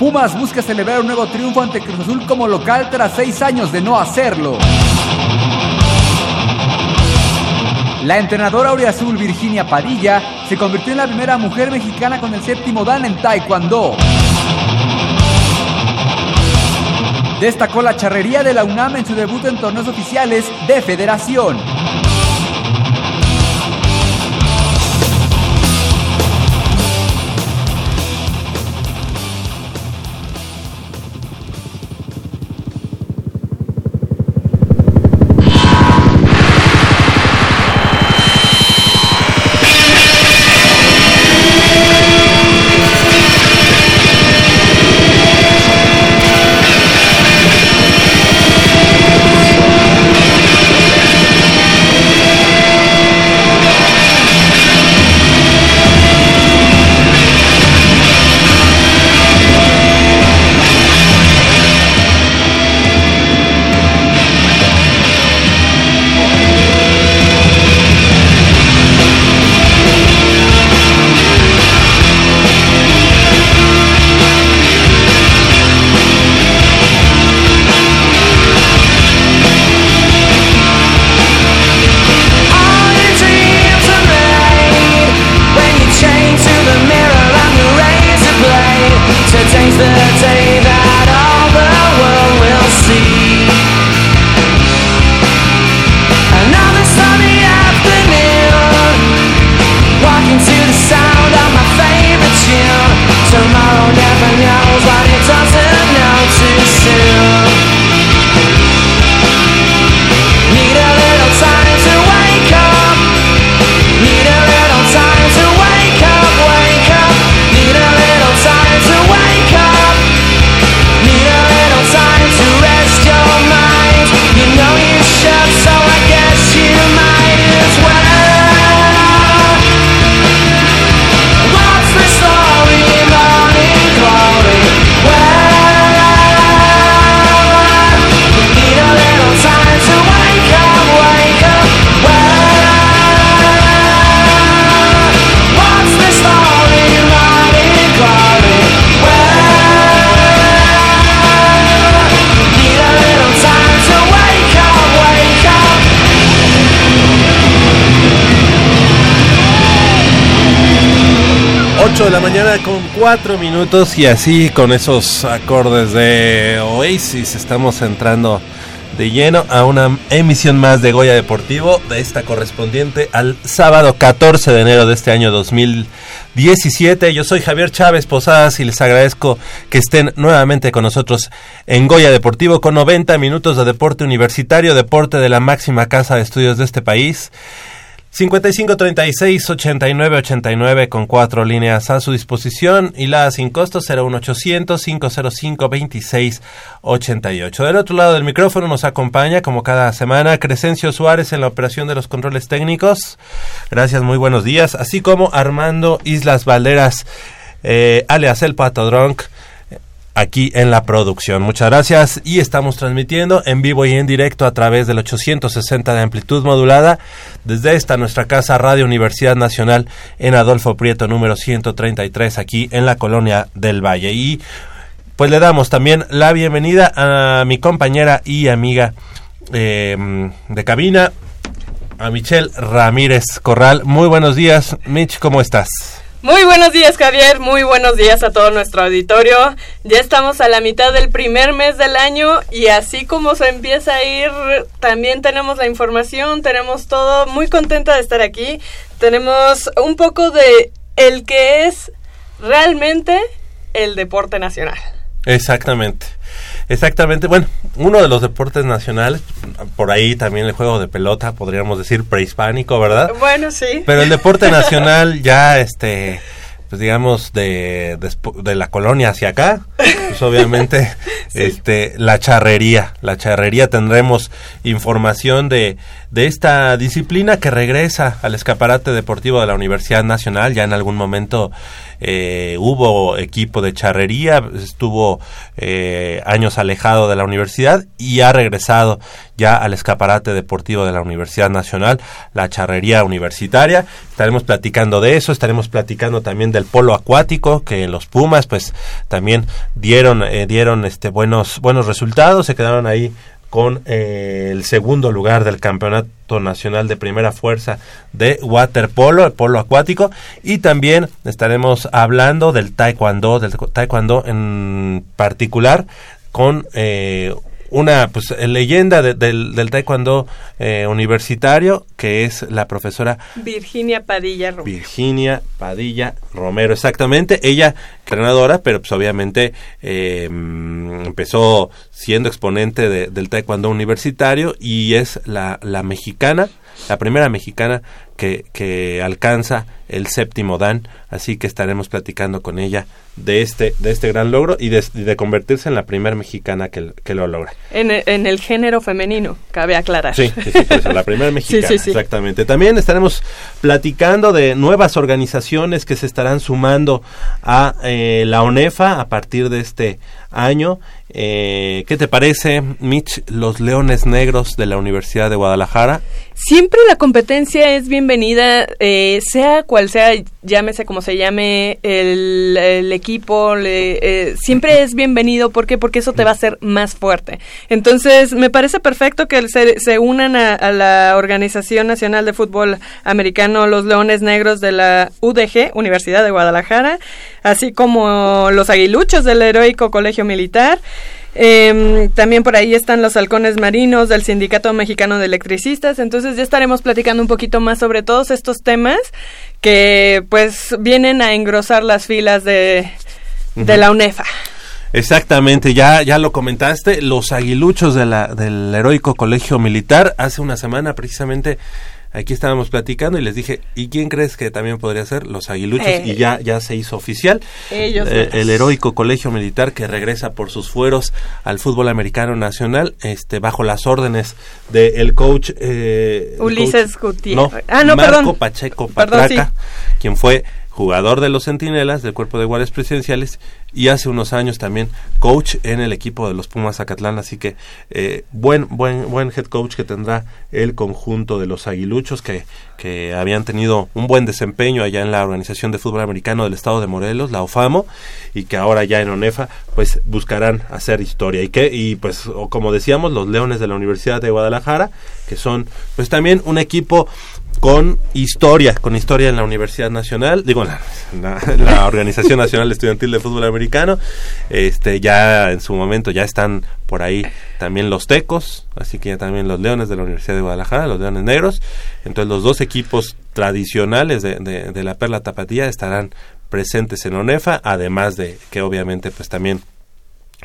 Pumas busca celebrar un nuevo triunfo ante Cruz Azul como local tras seis años de no hacerlo. La entrenadora Azul Virginia Padilla se convirtió en la primera mujer mexicana con el séptimo dan en Taekwondo. Destacó la charrería de la UNAM en su debut en torneos oficiales de federación. 8 de la mañana con 4 minutos y así con esos acordes de Oasis estamos entrando de lleno a una emisión más de Goya Deportivo de esta correspondiente al sábado 14 de enero de este año 2017. Yo soy Javier Chávez Posadas y les agradezco que estén nuevamente con nosotros en Goya Deportivo con 90 minutos de deporte universitario, deporte de la máxima casa de estudios de este país. 55 36 89 89 con cuatro líneas a su disposición y la sin costo 01800 505 26 88. Del otro lado del micrófono nos acompaña como cada semana Crescencio Suárez en la operación de los controles técnicos. Gracias, muy buenos días. Así como Armando Islas Valderas, eh, alias el Pato Drunk aquí en la producción. Muchas gracias y estamos transmitiendo en vivo y en directo a través del 860 de amplitud modulada desde esta nuestra casa Radio Universidad Nacional en Adolfo Prieto número 133 aquí en la colonia del Valle. Y pues le damos también la bienvenida a mi compañera y amiga em, de cabina, a Michelle Ramírez Corral. Muy buenos días, Mitch, ¿cómo estás? Muy buenos días Javier, muy buenos días a todo nuestro auditorio. Ya estamos a la mitad del primer mes del año y así como se empieza a ir, también tenemos la información, tenemos todo. Muy contenta de estar aquí. Tenemos un poco de el que es realmente el deporte nacional. Exactamente. Exactamente, bueno, uno de los deportes nacionales, por ahí también el juego de pelota, podríamos decir prehispánico, ¿verdad? Bueno, sí. Pero el deporte nacional ya, este, pues digamos, de, de, la colonia hacia acá, pues obviamente, este, la charrería, la charrería tendremos información de, de esta disciplina que regresa al escaparate deportivo de la Universidad Nacional, ya en algún momento eh, hubo equipo de charrería, estuvo eh, años alejado de la universidad y ha regresado ya al escaparate deportivo de la Universidad Nacional, la charrería universitaria. Estaremos platicando de eso, estaremos platicando también del polo acuático, que los Pumas pues también dieron, eh, dieron este buenos, buenos resultados, se quedaron ahí con eh, el segundo lugar del Campeonato Nacional de Primera Fuerza de Waterpolo, el polo acuático, y también estaremos hablando del Taekwondo, del Taekwondo en particular, con eh, una pues leyenda del, del, taekwondo eh, universitario que es la profesora Virginia Padilla Romero. Virginia Padilla Romero, exactamente. Ella entrenadora, pero pues obviamente eh, empezó siendo exponente del taekwondo universitario y es la, la mexicana, la primera mexicana que, que alcanza el séptimo dan, así que estaremos platicando con ella de este, de este gran logro y de, convertirse en la primera mexicana que, que lo logra. En, en, el género femenino, cabe aclarar. Sí, sí, la primera mexicana, exactamente. También estaremos platicando de nuevas organizaciones que se estarán sumando a eh, la ONEFA a partir de este año. Eh, ¿Qué te parece, Mitch, los Leones Negros de la Universidad de Guadalajara? Siempre la competencia es bienvenida, eh, sea cual sea, llámese como se llame el, equipo, eh, siempre es bienvenido. ¿Por qué? Porque eso te va a hacer más fuerte. Entonces, me parece perfecto que se, se unan a, la Organización Nacional de Fútbol Americano, los Leones Negros de la UDG, Universidad de Guadalajara, así como los Aguiluchos del Heroico Colegio Militar. Eh, también por ahí están los halcones marinos del Sindicato Mexicano de Electricistas. Entonces ya estaremos platicando un poquito más sobre todos estos temas que pues vienen a engrosar las filas de, de la UNEFA. Exactamente, ya, ya lo comentaste, los aguiluchos de la, del heroico colegio militar, hace una semana precisamente aquí estábamos platicando y les dije, ¿y quién crees que también podría ser? Los aguiluchos, y ya, eh. ya se hizo oficial. Eh, el heroico colegio militar que regresa por sus fueros al fútbol americano nacional, este, bajo las órdenes del coach eh, Ulises Gutiérrez. ah, no, Marco Pacheco Patraca, quien fue jugador de los Centinelas del Cuerpo de Guardias Presidenciales y hace unos años también coach en el equipo de los Pumas Zacatlán, así que eh, buen buen buen head coach que tendrá el conjunto de los Aguiluchos que, que habían tenido un buen desempeño allá en la Organización de Fútbol Americano del Estado de Morelos, la OFAMO, y que ahora ya en ONEFA pues buscarán hacer historia. Y que y pues como decíamos los Leones de la Universidad de Guadalajara que son pues también un equipo con historia, con historia en la Universidad Nacional, digo, la, la, Organización Nacional Estudiantil de Fútbol Americano, este, ya en su momento ya están por ahí también los Tecos, así que ya también los Leones de la Universidad de Guadalajara, los Leones Negros, entonces los dos equipos tradicionales de, de, de la Perla Tapatía estarán presentes en ONEFA, además de que obviamente pues también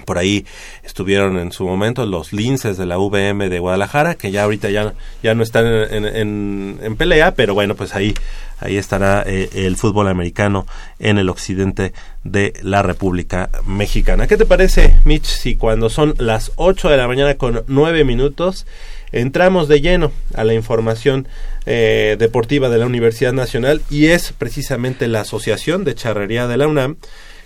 por ahí estuvieron en su momento los linces de la VM de Guadalajara, que ya ahorita ya, ya no están en, en, pelea, pero bueno, pues ahí, ahí estará eh, el fútbol americano en el occidente de la República Mexicana. ¿Qué te parece, Mitch, si cuando son las 8 de la mañana con 9 minutos entramos de lleno a la información eh, deportiva de la Universidad Nacional y es precisamente la Asociación de Charrería de la UNAM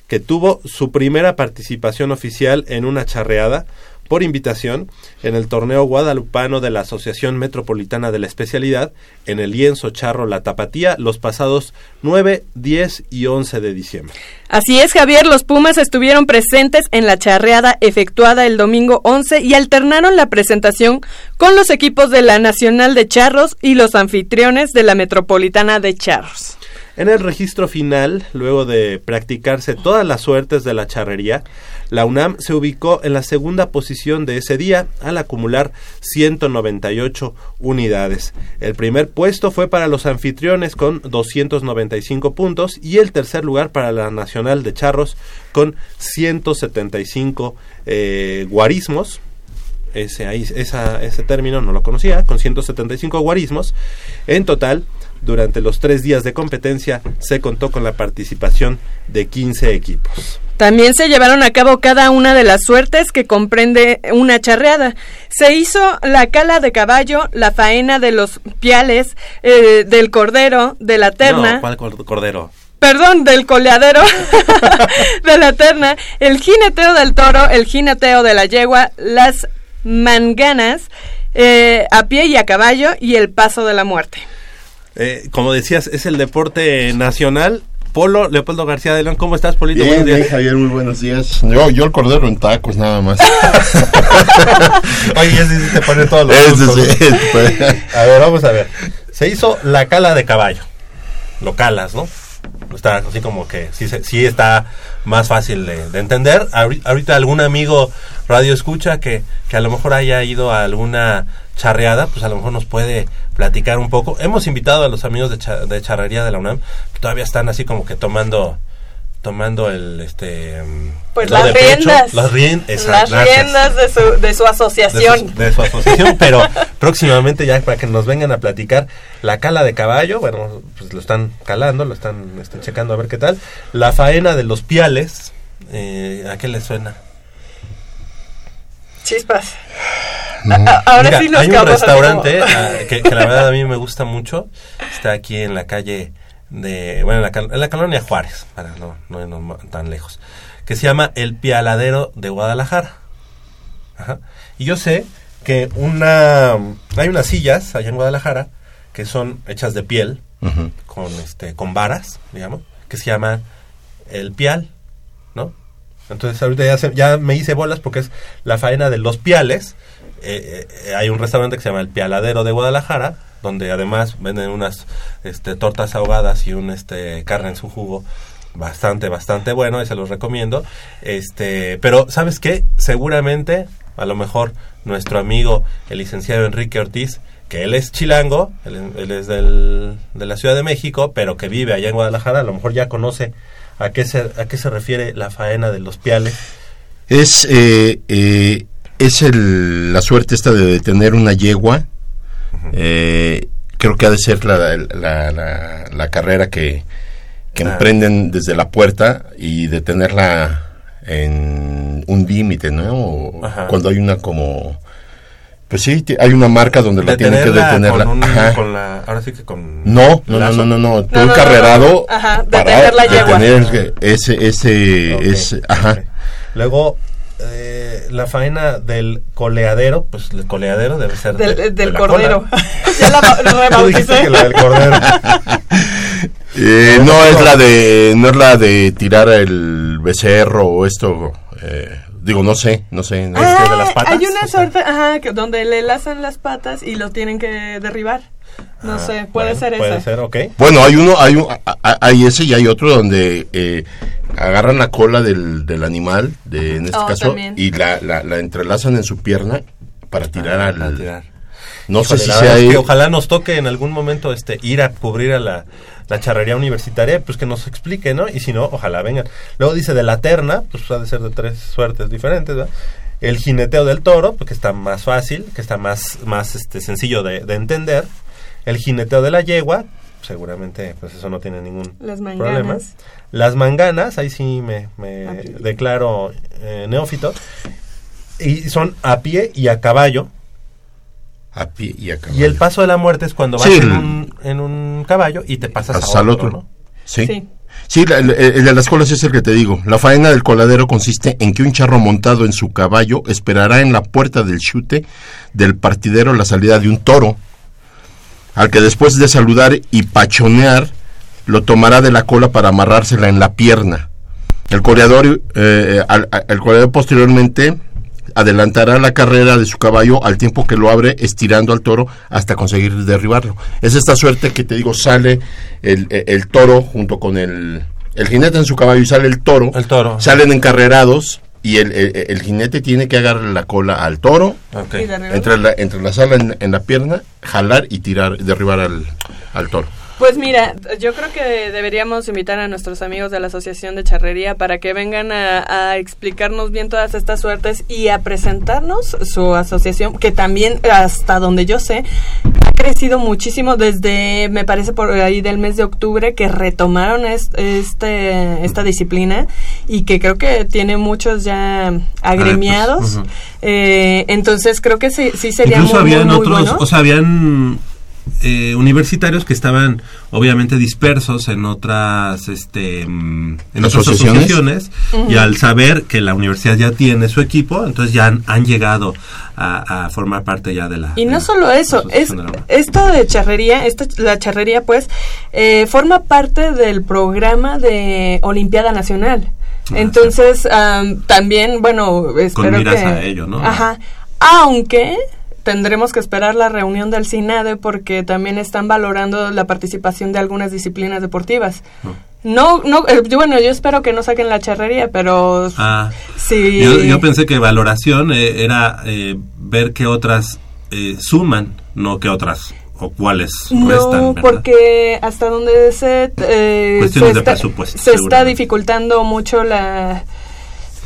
que tuvo su primera participación oficial en una charreada por invitación en el torneo guadalupano de la Asociación Metropolitana de la Especialidad en el lienzo charro La Tapatía los pasados 9, 10 y 11 de diciembre. Así es, Javier, los Pumas estuvieron presentes en la charreada efectuada el domingo 11 y alternaron la presentación con los equipos de la Nacional de Charros y los anfitriones de la Metropolitana de Charros. En el registro final, luego de practicarse todas las suertes de la charrería, la UNAM se ubicó en la segunda posición de ese día al acumular 198 unidades. El primer puesto fue para los anfitriones con 295 puntos y el tercer lugar para la Nacional de Charros con 175 eh, guarismos ese, ese término no lo conocía, con 175 guarismos. En total, durante los tres días de competencia se contó con la participación de 15 equipos. También se llevaron a cabo cada una de las suertes que comprende una charreada. Se hizo la cala de caballo, la faena de los piales, eh, del cordero, de la terna. No, ¿cuál cordero? perdón, del coleadero de la terna, el jineteo del toro, el jineteo de la yegua, las manganas, eh, a pie y a caballo y el paso de la muerte. Eh, como decías, es el deporte nacional. Polo, Leopoldo García de León, ¿cómo estás, Polito? Bien, Buenos días. bien, Javier, muy buenos días. Yo, yo el cordero en tacos, nada más. Oye, ese sí te pone todos los gustos, sí, pues. A ver, vamos a ver. Se hizo la cala de caballo. Lo calas, ¿no? Está así como que sí, sí está más fácil de, de entender. Ahori- Ahorita algún amigo radio escucha que, que a lo mejor haya ido a alguna charreada, pues a lo mejor nos puede platicar un poco. Hemos invitado a los amigos de, cha- de charrería de la UNAM, que todavía están así como que tomando tomando el este Pues las de pecho. riendas. las rien- riendas de su, de su de su, asociación. de su asociación, pero próximamente ya para que nos vengan a platicar la cala de caballo, bueno, pues lo están calando, lo están este, checando a ver qué tal. La faena de los piales, eh, ¿a qué le suena? Chispas. A- a- ahora Mira, sí nos hay un restaurante como- ah, que, que la verdad a mí me gusta mucho, está aquí en la calle de, bueno, en la, cal- en la colonia Juárez, para no, no irnos tan lejos, que se llama El Pialadero de Guadalajara. Ajá. Y yo sé que una hay unas sillas allá en Guadalajara que son hechas de piel con este con varas, digamos, que se llama el pial, ¿no? Entonces ahorita ya, se- ya me hice bolas porque es la faena de los piales. Eh, eh, hay un restaurante que se llama el Pialadero de Guadalajara, donde además venden unas este, tortas ahogadas y un este carne en su jugo bastante, bastante bueno, y se los recomiendo. Este, pero, ¿sabes qué? Seguramente, a lo mejor, nuestro amigo, el licenciado Enrique Ortiz, que él es chilango, él, él es del, de la Ciudad de México, pero que vive allá en Guadalajara, a lo mejor ya conoce a qué se, a qué se refiere la faena de los piales. Es, eh, eh, es el- la suerte esta de tener una yegua. Eh, creo que ha de ser la, la, la- la carrera que, que Ah. emprenden desde la puerta y de tenerla en un límite, ¿no? O. Cuando hay una como... Pues sí, hay una marca donde la tienen que Detenerla detenerla. con un- Ajá. con la, ahora sí que con No, no, no, no, no, no, todo no, carrerado no. Ajá, para detener la yegua. detener ese, ese, ese, ajá. Luego, eh, la faena del coleadero, pues el coleadero debe ser Del, de- de del la cordero. cola. ya la rebauticé. que la del cordero. Eh, No, no no, es la de no es la de tirar el becerro o esto eh, digo no sé no sé Ah, de las patas, hay una suerte, ajá, que donde le lazan las patas y lo tienen que derribar. No Ah, sé, puede bueno, ser Puede ser, ok. bueno hay uno hay un, a- a- hay ese y hay otro donde eh, agarran la cola del, del animal de en este Oh, caso también. y la, la, la entrelazan en su pierna para tirar Ah, al para tirar. no Híjole, sé si sea que ojalá nos toque en algún momento este ir a cubrir a la, la charrería universitaria, pues que nos explique, ¿no? Y si no, ojalá vengan. Luego dice de la terna, pues ha de ser de tres suertes diferentes, ¿verdad? El jineteo del toro, pues que está más fácil, que está más, más este, sencillo de, de entender. El jineteo de la yegua, seguramente pues eso no tiene ningún Las problema. Las manganas, ahí sí me, declaro eh, neófito. Y son a pie y a caballo. A pie y a Y el paso de la muerte es cuando vas Sí, en, un, en un caballo y te pasas hasta a otro, otro ¿no? sí Sí. Sí, la- el, el de las colas es el que te digo. La faena del coladero consiste en que un charro montado en su caballo esperará en la puerta del chute del partidero la salida de un toro, al que después de saludar y pachonear, lo tomará de la cola para amarrársela en la pierna. El coreador, eh, al- al- el coreador posteriormente adelantará la carrera de su caballo al tiempo que lo abre estirando al toro hasta conseguir derribarlo. Es esta suerte que te digo, sale el, el- el toro junto con el, el jinete en su caballo y sale el toro. El toro. Salen encarrerados y el, el- el jinete tiene que agarrar la cola al toro, Ok. Y derribar. entre la, entre la sala en, en la pierna, jalar y tirar, derribar al, al toro. Pues mira, yo creo que deberíamos invitar a nuestros amigos de la Asociación de Charrería para que vengan a, a explicarnos bien todas estas suertes y a presentarnos su asociación, que también, hasta donde yo sé, ha crecido muchísimo desde, me parece, por ahí del mes de octubre, que retomaron es- este, esta disciplina y que creo que tiene muchos ya agremiados. Eh, entonces creo que sí, sí sería Incluso muy, muy, habían muy otros, bueno. o sea, habían eh, universitarios que estaban obviamente dispersos en otras este mm, en otras ¿Asociaciones? asociaciones y al saber que la universidad ya tiene su equipo entonces ya han, han llegado a, a formar parte ya de la Y de no la- solo eso, es de esto de charrería, esta, la charrería pues eh, forma parte del programa de Olimpiada Nacional. Ah, Entonces am, también, bueno, espero miras que a ello, ¿no? Ajá. Aunque tendremos que esperar la reunión del CINADE porque también están valorando la participación de algunas disciplinas deportivas. No, no, eh, yo- bueno, yo espero que no saquen la charrería, pero Ah, sí. yo, yo pensé que valoración eh, era eh, ver qué otras eh, suman no qué otras o cuáles No, restan porque hasta donde se, eh, se de está, presupuesto, se está dificultando mucho la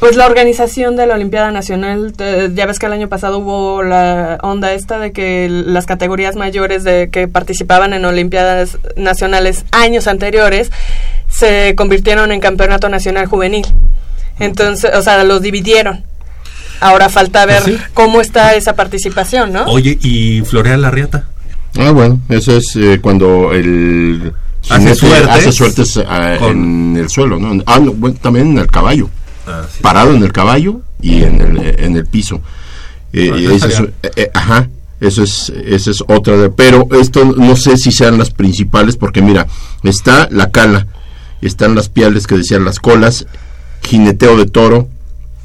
pues la organización de la Olimpiada Nacional. Eh, ya ves que el año pasado hubo la onda esta de que las categorías mayores de que participaban en Olimpiadas Nacionales años anteriores se convirtieron en Campeonato Nacional Juvenil. Entonces, o sea, los dividieron. Ahora falta ver Pues sí. cómo está esa participación, ¿no? Oye, ¿y Florea la Riata? Ah, bueno, eso es eh, cuando el Hace suertes hace suertes ah, con- en el suelo, ¿no? Ah, no, bueno, también en el caballo, Ah, sí. parado en el caballo y en el, eh, en el piso. Eh, Ah, ese estaría- es- eh, eh, ajá, eso es, esa es otra, de- pero esto no sé si sean las principales, porque mira, está la cala, están las piales que decían las colas, jineteo de toro,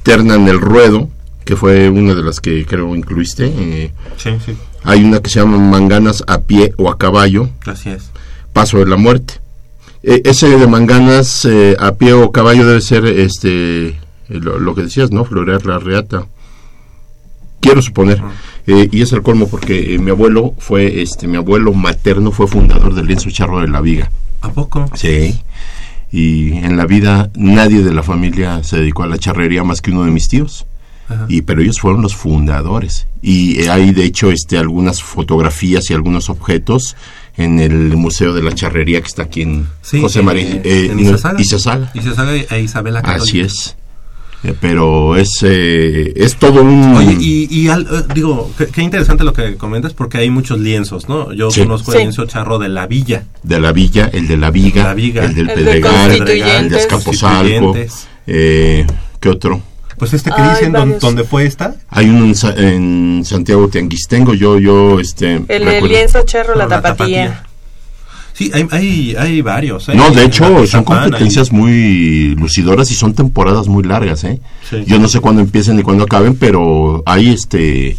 terna en el ruedo, que fue una de las que creo incluiste, eh, Sí, sí, hay una que se llama manganas a pie o a caballo, así es. paso de la muerte. Eh, ese de manganas eh, a pie o caballo debe ser este lo, lo que decías, ¿no? Florear la reata. Quiero suponer. Eh, y es el colmo porque eh, mi abuelo fue, este, mi abuelo materno fue fundador del lienzo charro de la viga. ¿A poco? Sí. Y en la vida nadie de la familia se dedicó a la charrería más que uno de mis tíos. Ajá. Y pero ellos fueron los fundadores. Y hay de hecho este algunas fotografías y algunos objetos en el Museo de la Charrería que está aquí en Sí, José eh, María eh, en Izazaga. Izazaga. Izazaga e Isabela Católica. Así es. Eh, pero es eh, es todo un Oye, y, y al- eh, digo, qué, qué interesante lo que comentas porque hay muchos lienzos, ¿no? Yo Sí. conozco Sí. el lienzo charro de la villa. de la Villa, el de la Viga, La Viga. el del El de Pedregal, el de Constituyentes. Azcapotzalco, Constituyentes. eh, ¿qué otro? Pues este que Ay, dicen dónde, varios. dónde fue esta. Hay uno en, Sa- en Santiago Tianguistengo, yo yo este En el recuerdo- lienzo charro la la tapatía. Sí, hay, hay, hay varios. ¿eh? No, de hecho, son competencias muy lucidoras y son temporadas muy largas, ¿eh? Sí. Yo no sé cuándo empiecen ni cuándo acaben, pero hay este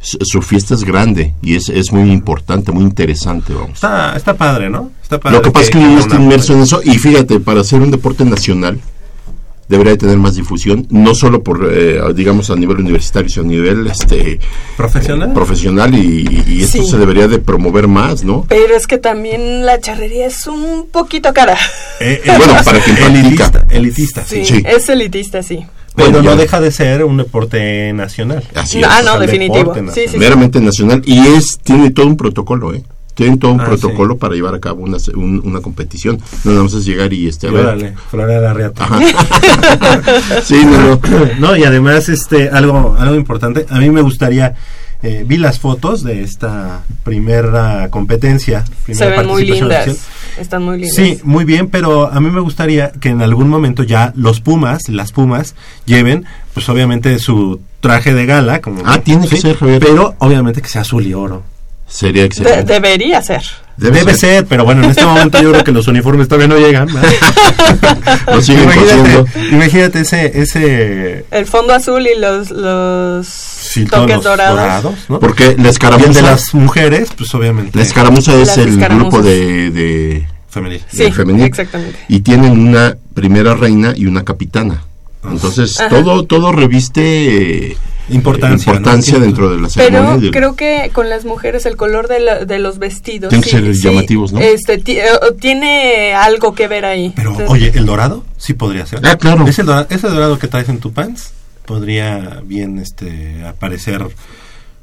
su, su fiesta es grande y es, es muy importante, muy interesante, vamos. Está, está padre, ¿no? Está padre Lo que pasa es que uno está inmerso en eso y fíjate, para ser un deporte nacional debería de tener más difusión, no solo por, eh, digamos, a nivel universitario, sino a nivel este, ¿Profesional? eh, profesional y, y esto Sí. se debería de promover más, ¿no? Pero es que también la charrería es un poquito cara. Eh, eh, Bueno, para quien elitista, practica. elitista, sí. Sí, Sí. es elitista, sí. Pero Bueno, no ya. deja de ser un deporte nacional. Así es. ah, o sea, no, definitivo. deporte Sí, sí, nacional. sí. meramente nacional y es tiene todo un protocolo eh tienen todo un Ah, protocolo para llevar a cabo una, un- una competición no nada más es llegar y este a Y ver órale, Florea la Riata. sí no no no, y además, este, algo, algo importante, a mí me gustaría, eh, vi las fotos de esta primera competencia. Se primera ven muy participación lindas. oficial. Están muy lindas. Sí, muy bien, pero a mí me gustaría que en algún momento ya los Pumas, las Pumas, lleven, pues obviamente su traje de gala, como Ah, tiene que ser, Javier. pero obviamente que sea azul y oro. Sería De- excelente debería ser. Debe, ser. pero bueno, en este momento yo creo que los uniformes todavía no llegan. imagínate, imagínate ese, ese El fondo azul y los, los sí, toques los dorados. ¿no? porque la el de escaramuza las mujeres, pues obviamente la escaramuza es el grupo de, de femenil. Sí, femenil. exactamente. y tienen una primera reina y una capitana entonces Ajá. todo todo reviste eh, Importancia, importancia ¿no? dentro de la ceremonia Pero del- creo que con las mujeres el color de, la- de los vestidos Tienen que ser llamativos, ¿no? Este eh, tiene algo que ver ahí. Pero, Entonces, oye, el dorado sí podría ser. Ah, claro. Ese dorado, ese dorado que traes en tu pants podría bien este aparecer.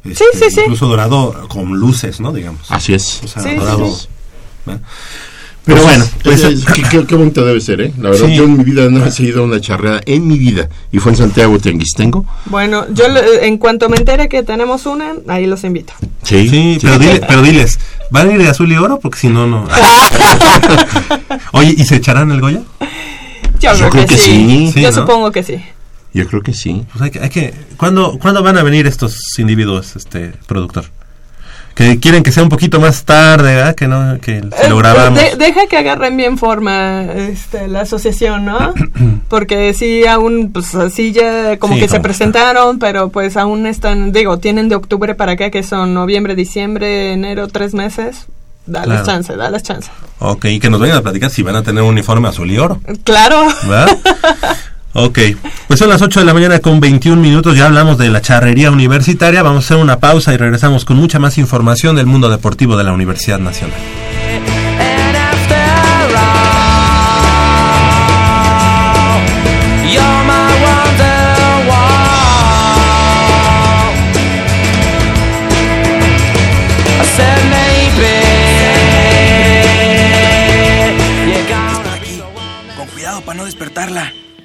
este, sí, sí. Incluso dorado con luces, ¿no? Digamos. así es O sea, Sí, sí, dorado. sí. Pero bueno, es- pues es- qué, qué- qué bonito debe ser, ¿eh? La verdad, Sí. yo en mi vida no he seguido una charreada, en mi vida. Y fue en Santiago Tianguistengo. Bueno, yo le- en cuanto me entere que tenemos una, ahí los invito. Sí, Sí, pero, dile- pero diles, ¿van a ir de azul y oro? Porque si no, no. Oye, ¿y se echarán el Goya? Yo, Yo creo que sí. Sí, Yo ¿no? supongo que sí. Yo creo que sí. Pues hay que, hay que ¿cuándo, ¿Cuándo van a venir estos individuos, este productor? Que quieren que sea un poquito más tarde, ¿verdad? Que no, que si lo Eh, grabamos. de- deja que agarren bien forma este, la asociación, ¿no? Porque sí, aún, pues así ya como Sí, que se presentaron, pero pues aún están, digo, tienen de octubre para acá, que son noviembre, diciembre, enero, tres meses. Dales Claro. chance, dales chance. Ok, y que nos vayan a platicar si van a tener un uniforme azul y oro, Claro. ¿verdad? ok, pues son las 8 de la mañana con 21 minutos, ya hablamos de la charrería universitaria, vamos a hacer una pausa y regresamos con mucha más información del mundo deportivo de la Universidad Nacional.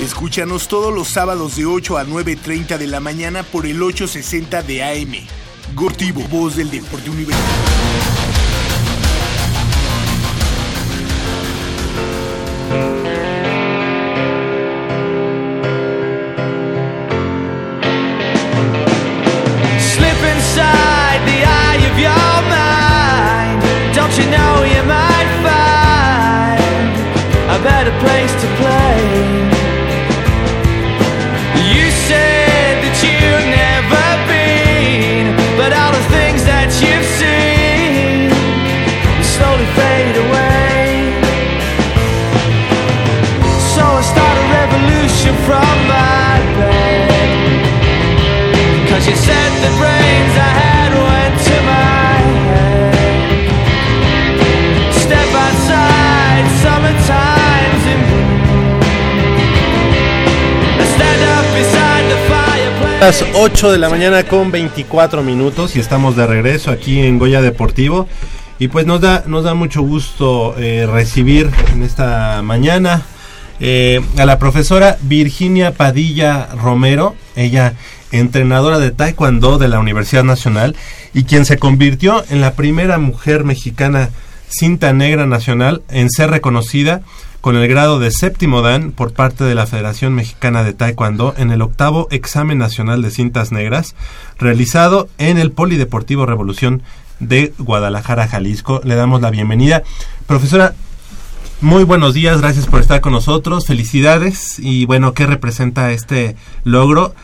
Escúchanos todos los sábados de 8 a 9.30 de la mañana por el 860 de AM. Gortivo, voz del deporte universitario. slip inside Las 8 de la mañana con 24 minutos y estamos de regreso aquí en Goya Deportivo. Y pues nos da, nos da mucho gusto eh, recibir en esta mañana eh, a la profesora Virginia Padilla Romero, ella entrenadora de Taekwondo de la Universidad Nacional y quien se convirtió en la primera mujer mexicana cinta negra nacional en ser reconocida con el grado de séptimo dan por parte de la Federación Mexicana de Taekwondo en el octavo examen nacional de cintas negras realizado en el Polideportivo Revolución de Guadalajara, Jalisco. Le damos la bienvenida. Profesora, muy buenos días, gracias por estar con nosotros, felicidades y bueno, ¿qué representa este logro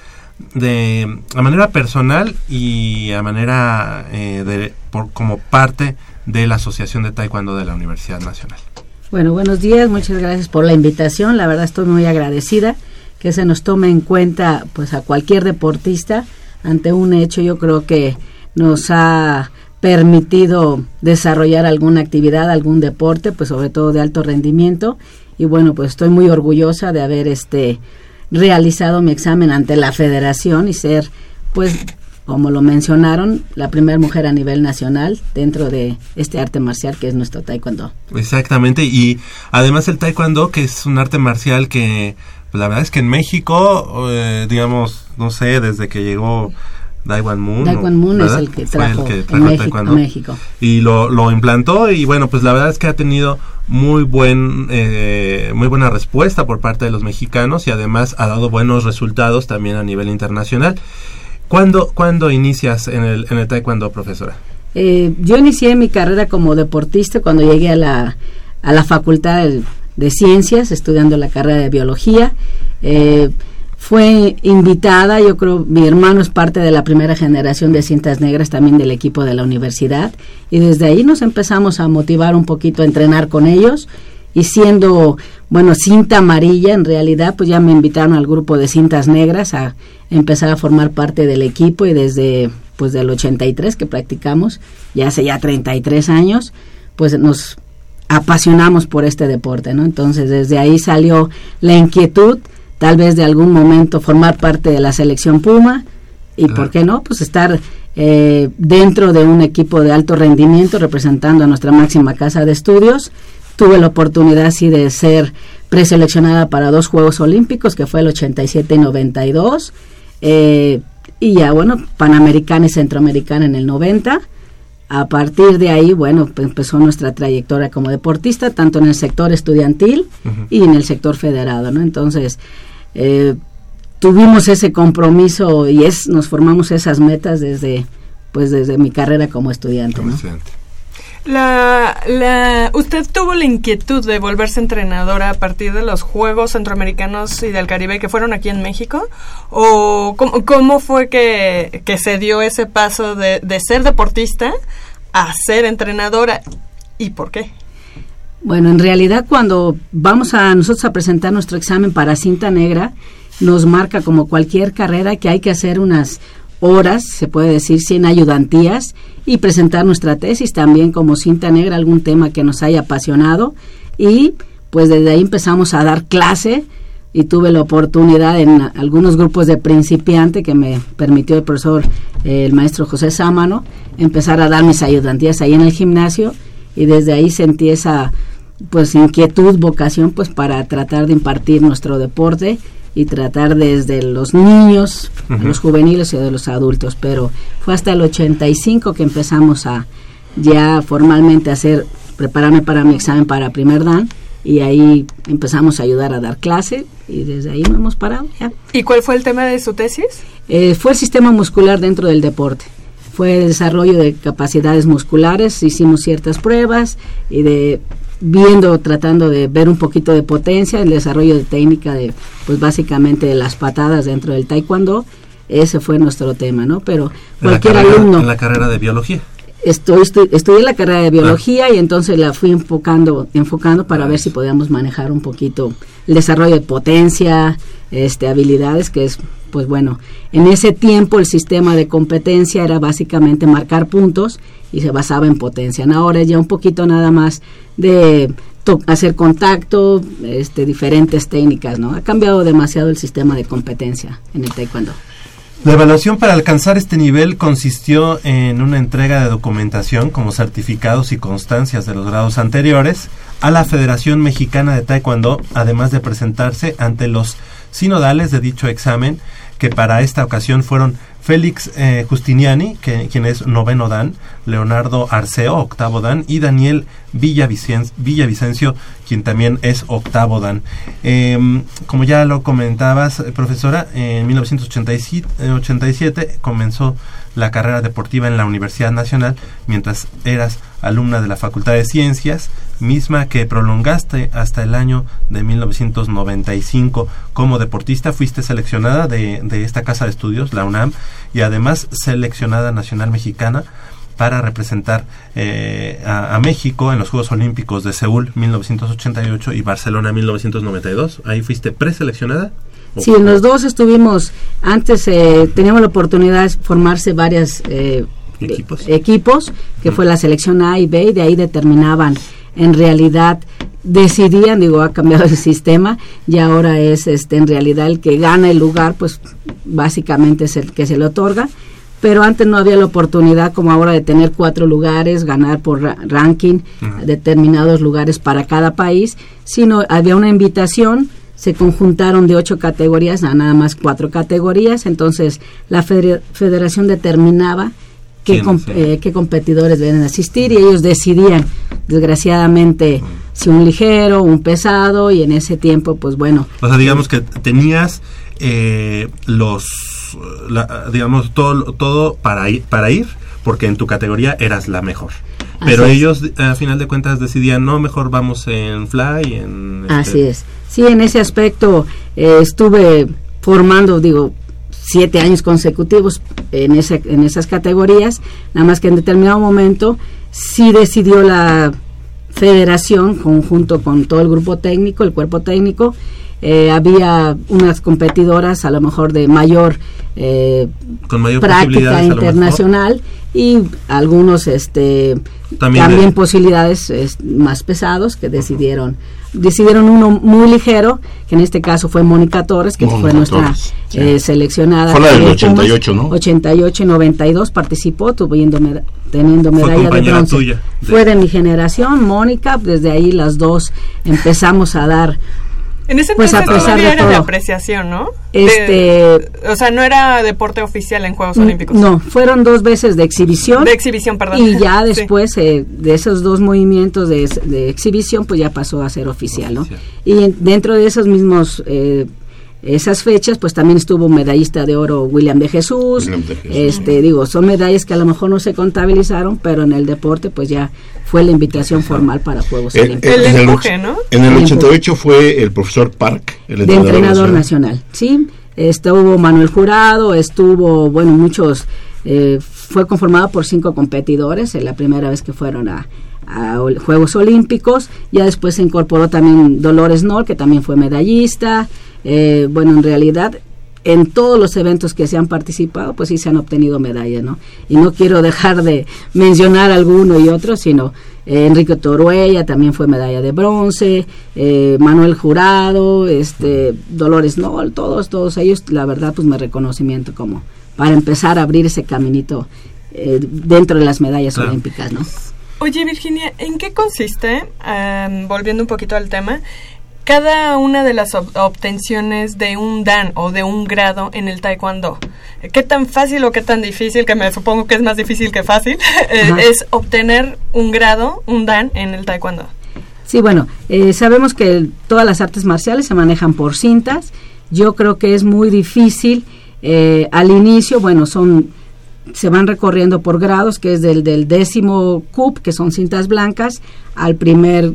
de a manera personal y a manera eh, de por, como parte de la Asociación de Taekwondo de la Universidad Nacional? Bueno, buenos días, muchas gracias por la invitación. La verdad estoy muy agradecida que se nos tome en cuenta pues a cualquier deportista ante un hecho yo creo que nos ha permitido desarrollar alguna actividad, algún deporte, pues sobre todo de alto rendimiento y bueno, pues estoy muy orgullosa de haber este realizado mi examen ante la Federación y ser pues como lo mencionaron, la primera mujer a nivel nacional dentro de este arte marcial que es nuestro taekwondo. Exactamente, y además el taekwondo, que es un arte marcial que pues, la verdad es que en México, eh, digamos, no sé, desde que llegó Daiwan Moon. Daiwan Moon ¿verdad? es el que trajo, el que en trajo México, México. Y lo, lo implantó y bueno, pues la verdad es que ha tenido muy buen eh, muy buena respuesta por parte de los mexicanos y además ha dado buenos resultados también a nivel internacional. ¿Cuándo, ¿cuándo inicias en el, en el taekwondo, profesora? Eh, yo inicié mi carrera como deportista cuando llegué a la, a la Facultad de, de Ciencias, estudiando la carrera de Biología. Eh, fue invitada, yo creo, mi hermano es parte de la primera generación de cintas negras también del equipo de la universidad y desde ahí nos empezamos a motivar un poquito a entrenar con ellos y siendo, bueno, cinta amarilla en realidad, pues ya me invitaron al grupo de cintas negras a empezar a formar parte del equipo y desde pues del 83 que practicamos, ya hace ya 33 años, pues nos apasionamos por este deporte, ¿no? Entonces desde ahí salió la inquietud tal vez de algún momento formar parte de la selección Puma y por qué no, pues estar eh, dentro de un equipo de alto rendimiento representando a nuestra máxima casa de estudios. Tuve la oportunidad así de ser preseleccionada para dos Juegos Olímpicos, que fue el 87 y 92. Eh, y ya, bueno, Panamericana y Centroamericana en el 90. A partir de ahí, bueno, pues empezó nuestra trayectoria como deportista, tanto en el sector estudiantil y en el sector federado, ¿no? Entonces, eh, tuvimos ese compromiso y es nos formamos esas metas desde pues desde mi carrera como estudiante ¿no? La, la, ¿Usted tuvo la inquietud de volverse entrenadora a partir de los Juegos Centroamericanos y del Caribe que fueron aquí en México? ¿O cómo, cómo fue que, que, se dio ese paso de, de ser deportista a ser entrenadora? ¿Y por qué? Bueno, en realidad cuando vamos a nosotros a presentar nuestro examen para cinta negra, nos marca como cualquier carrera que hay que hacer unas horas, se puede decir 100 ayudantías y presentar nuestra tesis también como cinta negra, algún tema que nos haya apasionado. Y pues desde ahí empezamos a dar clase y tuve la oportunidad en algunos grupos de principiante que me permitió el profesor, eh, el maestro José Sámano, empezar a dar mis ayudantías ahí en el gimnasio. Y desde ahí sentí esa pues inquietud, vocación pues para tratar de impartir nuestro deporte y tratar desde los niños, uh -huh. los juveniles y de los adultos, pero fue hasta el 85 que empezamos a ya formalmente hacer, prepararme para mi examen para primer dan y ahí empezamos a ayudar a dar clase y desde ahí no hemos parado ya. ¿Y cuál fue el tema de su tesis? Eh, fue el sistema muscular dentro del deporte. Fue el desarrollo de capacidades musculares, hicimos ciertas pruebas y de viendo, tratando de ver un poquito de potencia, el desarrollo de técnica de, pues básicamente de las patadas dentro del taekwondo, ese fue nuestro tema, ¿no? Pero cualquier en carrera, alumno... En la carrera de biología. Estoy, estoy, estudié la carrera de biología ah. y entonces la fui enfocando, enfocando para ah. ver si podíamos manejar un poquito el desarrollo de potencia, este, habilidades, que es, pues bueno, en ese tiempo el sistema de competencia era básicamente marcar puntos y se basaba en potencia. Ahora ya un poquito nada más de hacer contacto, este, diferentes técnicas, ¿no? Ha cambiado demasiado el sistema de competencia en el taekwondo. La evaluación para alcanzar este nivel consistió en una entrega de documentación como certificados y constancias de los grados anteriores a la Federación Mexicana de Taekwondo, además de presentarse ante los sinodales de dicho examen, que para esta ocasión fueron Félix eh, Justiniani, que, quien es noveno Dan, Leonardo Arceo, octavo Dan, y Daniel Villavicencio, quien también es octavo Dan. Eh, como ya lo comentabas, profesora, en 1987 comenzó la carrera deportiva en la Universidad Nacional mientras eras alumna de la Facultad de Ciencias, misma que prolongaste hasta el año de 1995 como deportista. Fuiste seleccionada de, de esta casa de estudios, la UNAM, y además seleccionada nacional mexicana para representar eh, a, a, México en los Juegos Olímpicos de Seúl 1988 y Barcelona 1992. Ahí fuiste preseleccionada. Sí, en los dos estuvimos, antes eh, teníamos la oportunidad de formarse varias eh, equipos, equipos que fue la selección A y B, y de ahí determinaban en realidad decidían, digo, ha cambiado el sistema y ahora es este en realidad el que gana el lugar, pues básicamente es el que se le otorga, pero antes no había la oportunidad como ahora de tener cuatro lugares, ganar por ra ranking, uh -huh. determinados lugares para cada país, sino había una invitación se conjuntaron de ocho categorías a nada más cuatro categorías, entonces la federación determinaba qué, com eh, qué competidores deben asistir y ellos decidían, desgraciadamente, si un ligero, un pesado y en ese tiempo pues bueno. O sea, digamos que tenías eh, los, la- digamos, todo, todo para ir, para ir, porque en tu categoría eras la mejor. Pero Así es. ellos, a final de cuentas, decidían, no, mejor vamos en fly, en... este, Así es. Sí, en ese aspecto eh, estuve formando, digo, siete años consecutivos en, ese, en esas categorías, nada más que en determinado momento sí decidió la federación, conjunto con todo el grupo técnico, el cuerpo técnico, eh, había unas competidoras a lo mejor de mayor eh, Con mayor práctica internacional y algunos este También también, de- posibilidades es, más pesados que decidieron decidieron uno muy ligero que en este caso fue Mónica Torres que Mónica fue nuestra Torres, sí. eh, seleccionada Fue la del de Pumas. 88, ¿no? 88 y 92 participó tuviendo meda- teniendo Fue medalla de bronce tuya, de- fue de mi generación Mónica desde ahí las dos empezamos a dar En ese Pues, a entonces pesar todavía de era de todo. apreciación, ¿no? Este- De- o sea, no era deporte oficial en Juegos Olímpicos. no fueron dos veces de exhibición De exhibición, perdón. Y ya Sí. después eh, de esos dos movimientos de, de exhibición, pues ya pasó a ser oficial, ¿no? Y en- dentro de esos mismos, eh, esas fechas, pues también estuvo medallista de oro William de Jesús. William de Jesús. Este, digo, son medallas que a lo mejor no se contabilizaron, pero en el deporte, pues ya fue la invitación formal para Juegos Olímpicos. El en empuje, ¿no? En el El 88 fue el profesor Park, el de entrenador, entrenador nacional. nacional, sí. Estuvo Manuel Jurado, estuvo, bueno, muchos, eh, fue conformado por cinco competidores, es la primera vez que fueron a, a Juegos Olímpicos, ya después se incorporó también Dolores Nor, que también fue medallista, eh, bueno, en realidad en todos los eventos que se han participado, pues sí se han obtenido medallas, ¿no? Y no quiero dejar de mencionar alguno y otro, sino eh, Enrique Toruella también fue medalla de bronce, eh, Manuel Jurado, este Dolores Nol, todos, todos ellos, la verdad, pues me reconocimiento como para empezar a abrir ese caminito eh, dentro de las medallas Claro. olímpicas, ¿no? Oye, Virginia, ¿en qué consiste, volviendo un poquito al tema, cada una de las ob- obtenciones de un dan o de un grado en el taekwondo? ¿Qué tan fácil o qué tan difícil, que me supongo que es más difícil que fácil, eh, es obtener un grado, un dan en el taekwondo? Sí, bueno, eh, sabemos que el- todas las artes marciales se manejan por cintas. Yo creo que es muy difícil eh, al inicio, bueno, son se van recorriendo por grados, que es del, del décimo cup, que son cintas blancas, al primer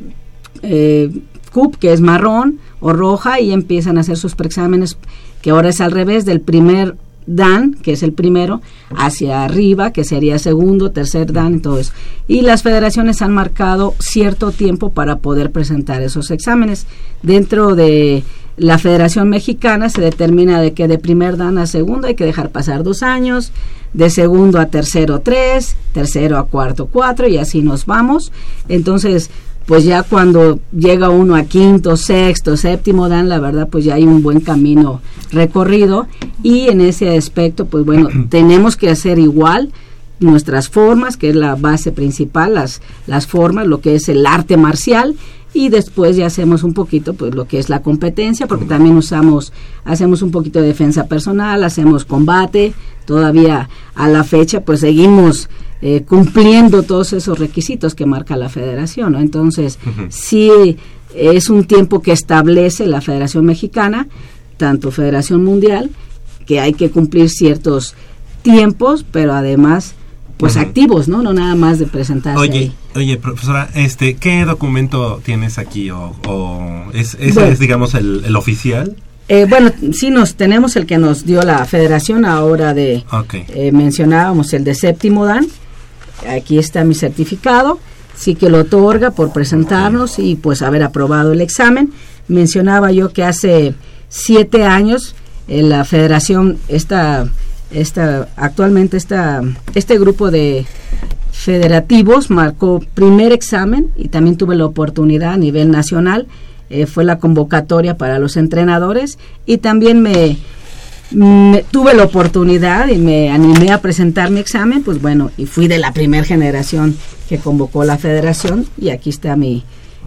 eh, cup, que es marrón o roja, y empiezan a hacer sus preexámenes, que ahora es al revés, del primer dan, que es el primero, hacia arriba, que sería segundo, tercer dan, todo eso. Y las federaciones han marcado cierto tiempo para poder presentar esos exámenes. Dentro de la Federación Mexicana se determina de que de primer dan a segundo hay que dejar pasar dos años, de segundo a tercero tres, tercero a cuarto cuatro, y así nos vamos. Entonces, pues ya cuando llega uno a quinto, sexto, séptimo dan, la verdad, pues ya hay un buen camino recorrido. Y en ese aspecto, pues bueno, tenemos que hacer igual nuestras formas, que es la base principal, las, las formas, lo que es el arte marcial. Y después ya hacemos un poquito pues lo que es la competencia porque también usamos hacemos un poquito de defensa personal hacemos combate. Todavía a la fecha pues seguimos eh, cumpliendo todos esos requisitos que marca la federación ¿no? entonces sí es un tiempo que establece la Federación Mexicana tanto Federación Mundial que hay que cumplir ciertos tiempos pero además pues activos no no nada más de presentarse Oye, ahí. oye, profesora, este, ¿qué documento tienes aquí? ¿O, o es, ese Bueno. es, digamos, el, el oficial? Eh, bueno, sí nos tenemos el que nos dio la federación ahora de eh, mencionábamos el de séptimo dan. Aquí está mi certificado, sí que lo otorga por presentarnos y pues haber aprobado el examen. Mencionaba yo que hace siete años eh, la federación esta esta actualmente esta este grupo de federativos marcó primer examen y también tuve la oportunidad a nivel nacional eh, fue la convocatoria para los entrenadores y también me, me- tuve la oportunidad y me animé a presentar mi examen pues bueno y fui de la primera generación que convocó la federación y aquí está mi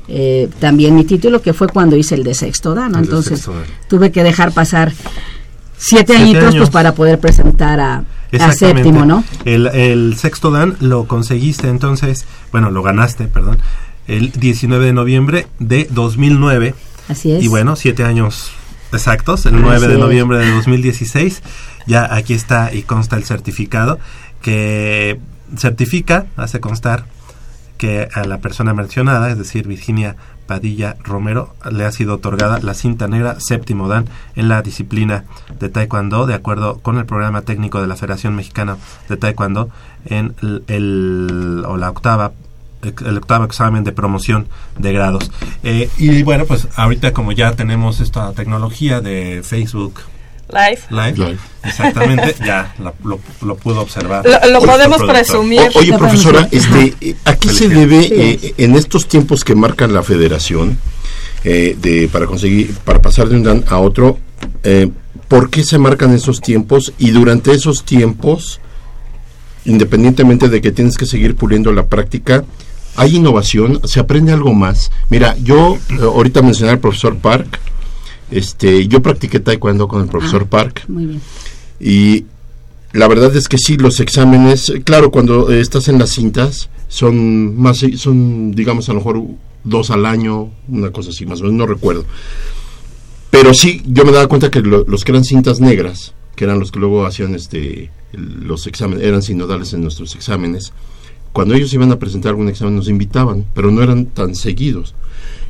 eh, también mi título que fue cuando hice el de sexto dan entonces sexto tuve que dejar pasar siete, Siete añitos años. pues para poder presentar a, séptimo no El, el sexto Dan lo conseguiste entonces, bueno, lo ganaste, perdón, el 19 de noviembre de 2009. Así es. Y bueno, siete años exactos, el 9 Así de noviembre de 2016. Ya aquí está y consta el certificado que certifica, hace constar que a la persona mencionada, es decir, Virginia Padilla Romero, le ha sido otorgada la cinta negra séptimo dan en la disciplina de Taekwondo, de acuerdo con el programa técnico de la Federación Mexicana de Taekwondo, en el, el- o la octava el octavo examen de promoción de grados. Eh, y bueno, pues ahorita como ya tenemos esta tecnología de Facebook Live. Live, Live. exactamente, ya lo, lo, lo pudo observar. Lo, podemos presumir. O- oye, profesora, este, eh, ¿a qué se debe eh, en estos tiempos que marca la federación eh, de, para conseguir, para pasar de un dan a otro? eh, ¿Por qué se marcan esos tiempos? Y durante esos tiempos, independientemente de que tienes que seguir puliendo la práctica, hay innovación, se aprende algo más. Mira, yo eh, ahorita mencioné al profesor Park, este, yo practiqué taekwondo con el profesor Ah. Park. Muy bien. Y la verdad es que sí, los exámenes, claro, cuando estás en las cintas, son más, son, digamos, a lo mejor dos al año, una cosa así, más o menos, no recuerdo. Pero sí, yo me daba cuenta que lo- los que eran cintas negras, que eran los que luego hacían este los exámenes, eran sinodales en nuestros exámenes, cuando ellos iban a presentar algún examen nos invitaban, pero no eran tan seguidos.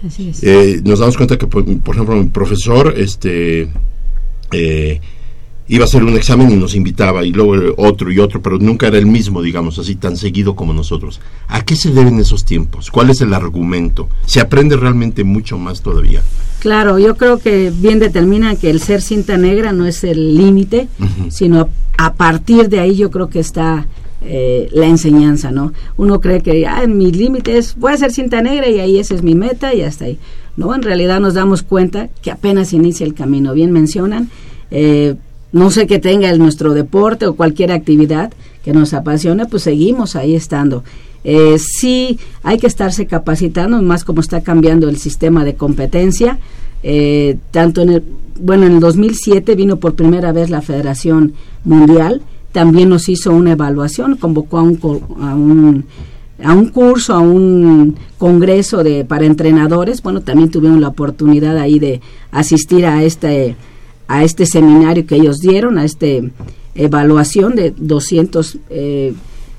Así es. Eh, nos damos cuenta que, por, por ejemplo, mi profesor este, eh, iba a hacer un examen y nos invitaba, y luego otro y otro, pero nunca era el mismo, digamos así, tan seguido como nosotros. ¿A qué se deben esos tiempos? ¿Cuál es el argumento? ¿Se aprende realmente mucho más todavía? Claro, yo creo que bien determinan que el ser cinta negra no es el límite, sino a partir de ahí yo creo que está eh, la enseñanza, ¿no? Uno cree que ah, mi límite es voy a ser cinta negra y ahí esa es mi meta y hasta ahí. No, en realidad nos damos cuenta que apenas inicia el camino. Bien mencionan, eh, no sé que tenga el, nuestro deporte o cualquier actividad que nos apasione, pues seguimos ahí estando. Eh, sí hay que estarse capacitando, más como está cambiando el sistema de competencia. Eh, tanto en el, bueno, en el 2007 vino por primera vez la Federación Mundial, también nos hizo una evaluación, convocó a un, a un, a un curso, a un congreso de, para entrenadores. Bueno, también tuvieron la oportunidad ahí de asistir a este, a este seminario que ellos dieron, a este evaluación de 200 eh,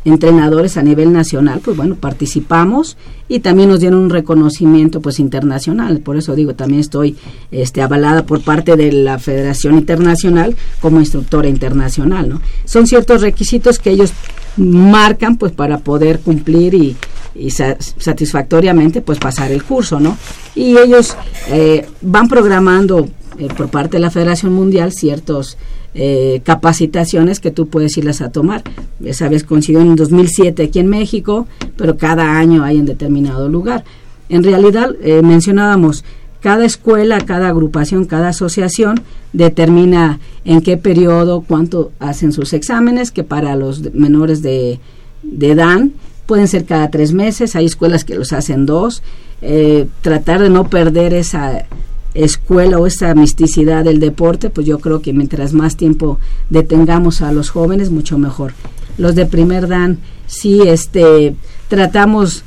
entrenadores a nivel nacional, pues bueno, participamos y también nos dieron un reconocimiento pues internacional, por eso digo, también estoy este avalada por parte de la Federación Internacional como instructora internacional, ¿no? Son ciertos requisitos que ellos marcan pues para poder cumplir y, y sa- satisfactoriamente pues pasar el curso, ¿no? Y ellos eh, van programando eh, por parte de la Federación Mundial ciertos eh, capacitaciones que tú puedes irlas a tomar. Esa vez coincidió en 2007 aquí en México, pero cada año hay en determinado lugar. En realidad, eh, mencionábamos, cada escuela, cada agrupación, cada asociación determina en qué periodo, cuánto hacen sus exámenes, que para los menores de, de edad pueden ser cada tres meses, hay escuelas que los hacen dos, eh, tratar de no perder esa escuela o esa misticidad del deporte, pues yo creo que mientras más tiempo detengamos a los jóvenes, mucho mejor. Los de primer dan, sí, este, tratamos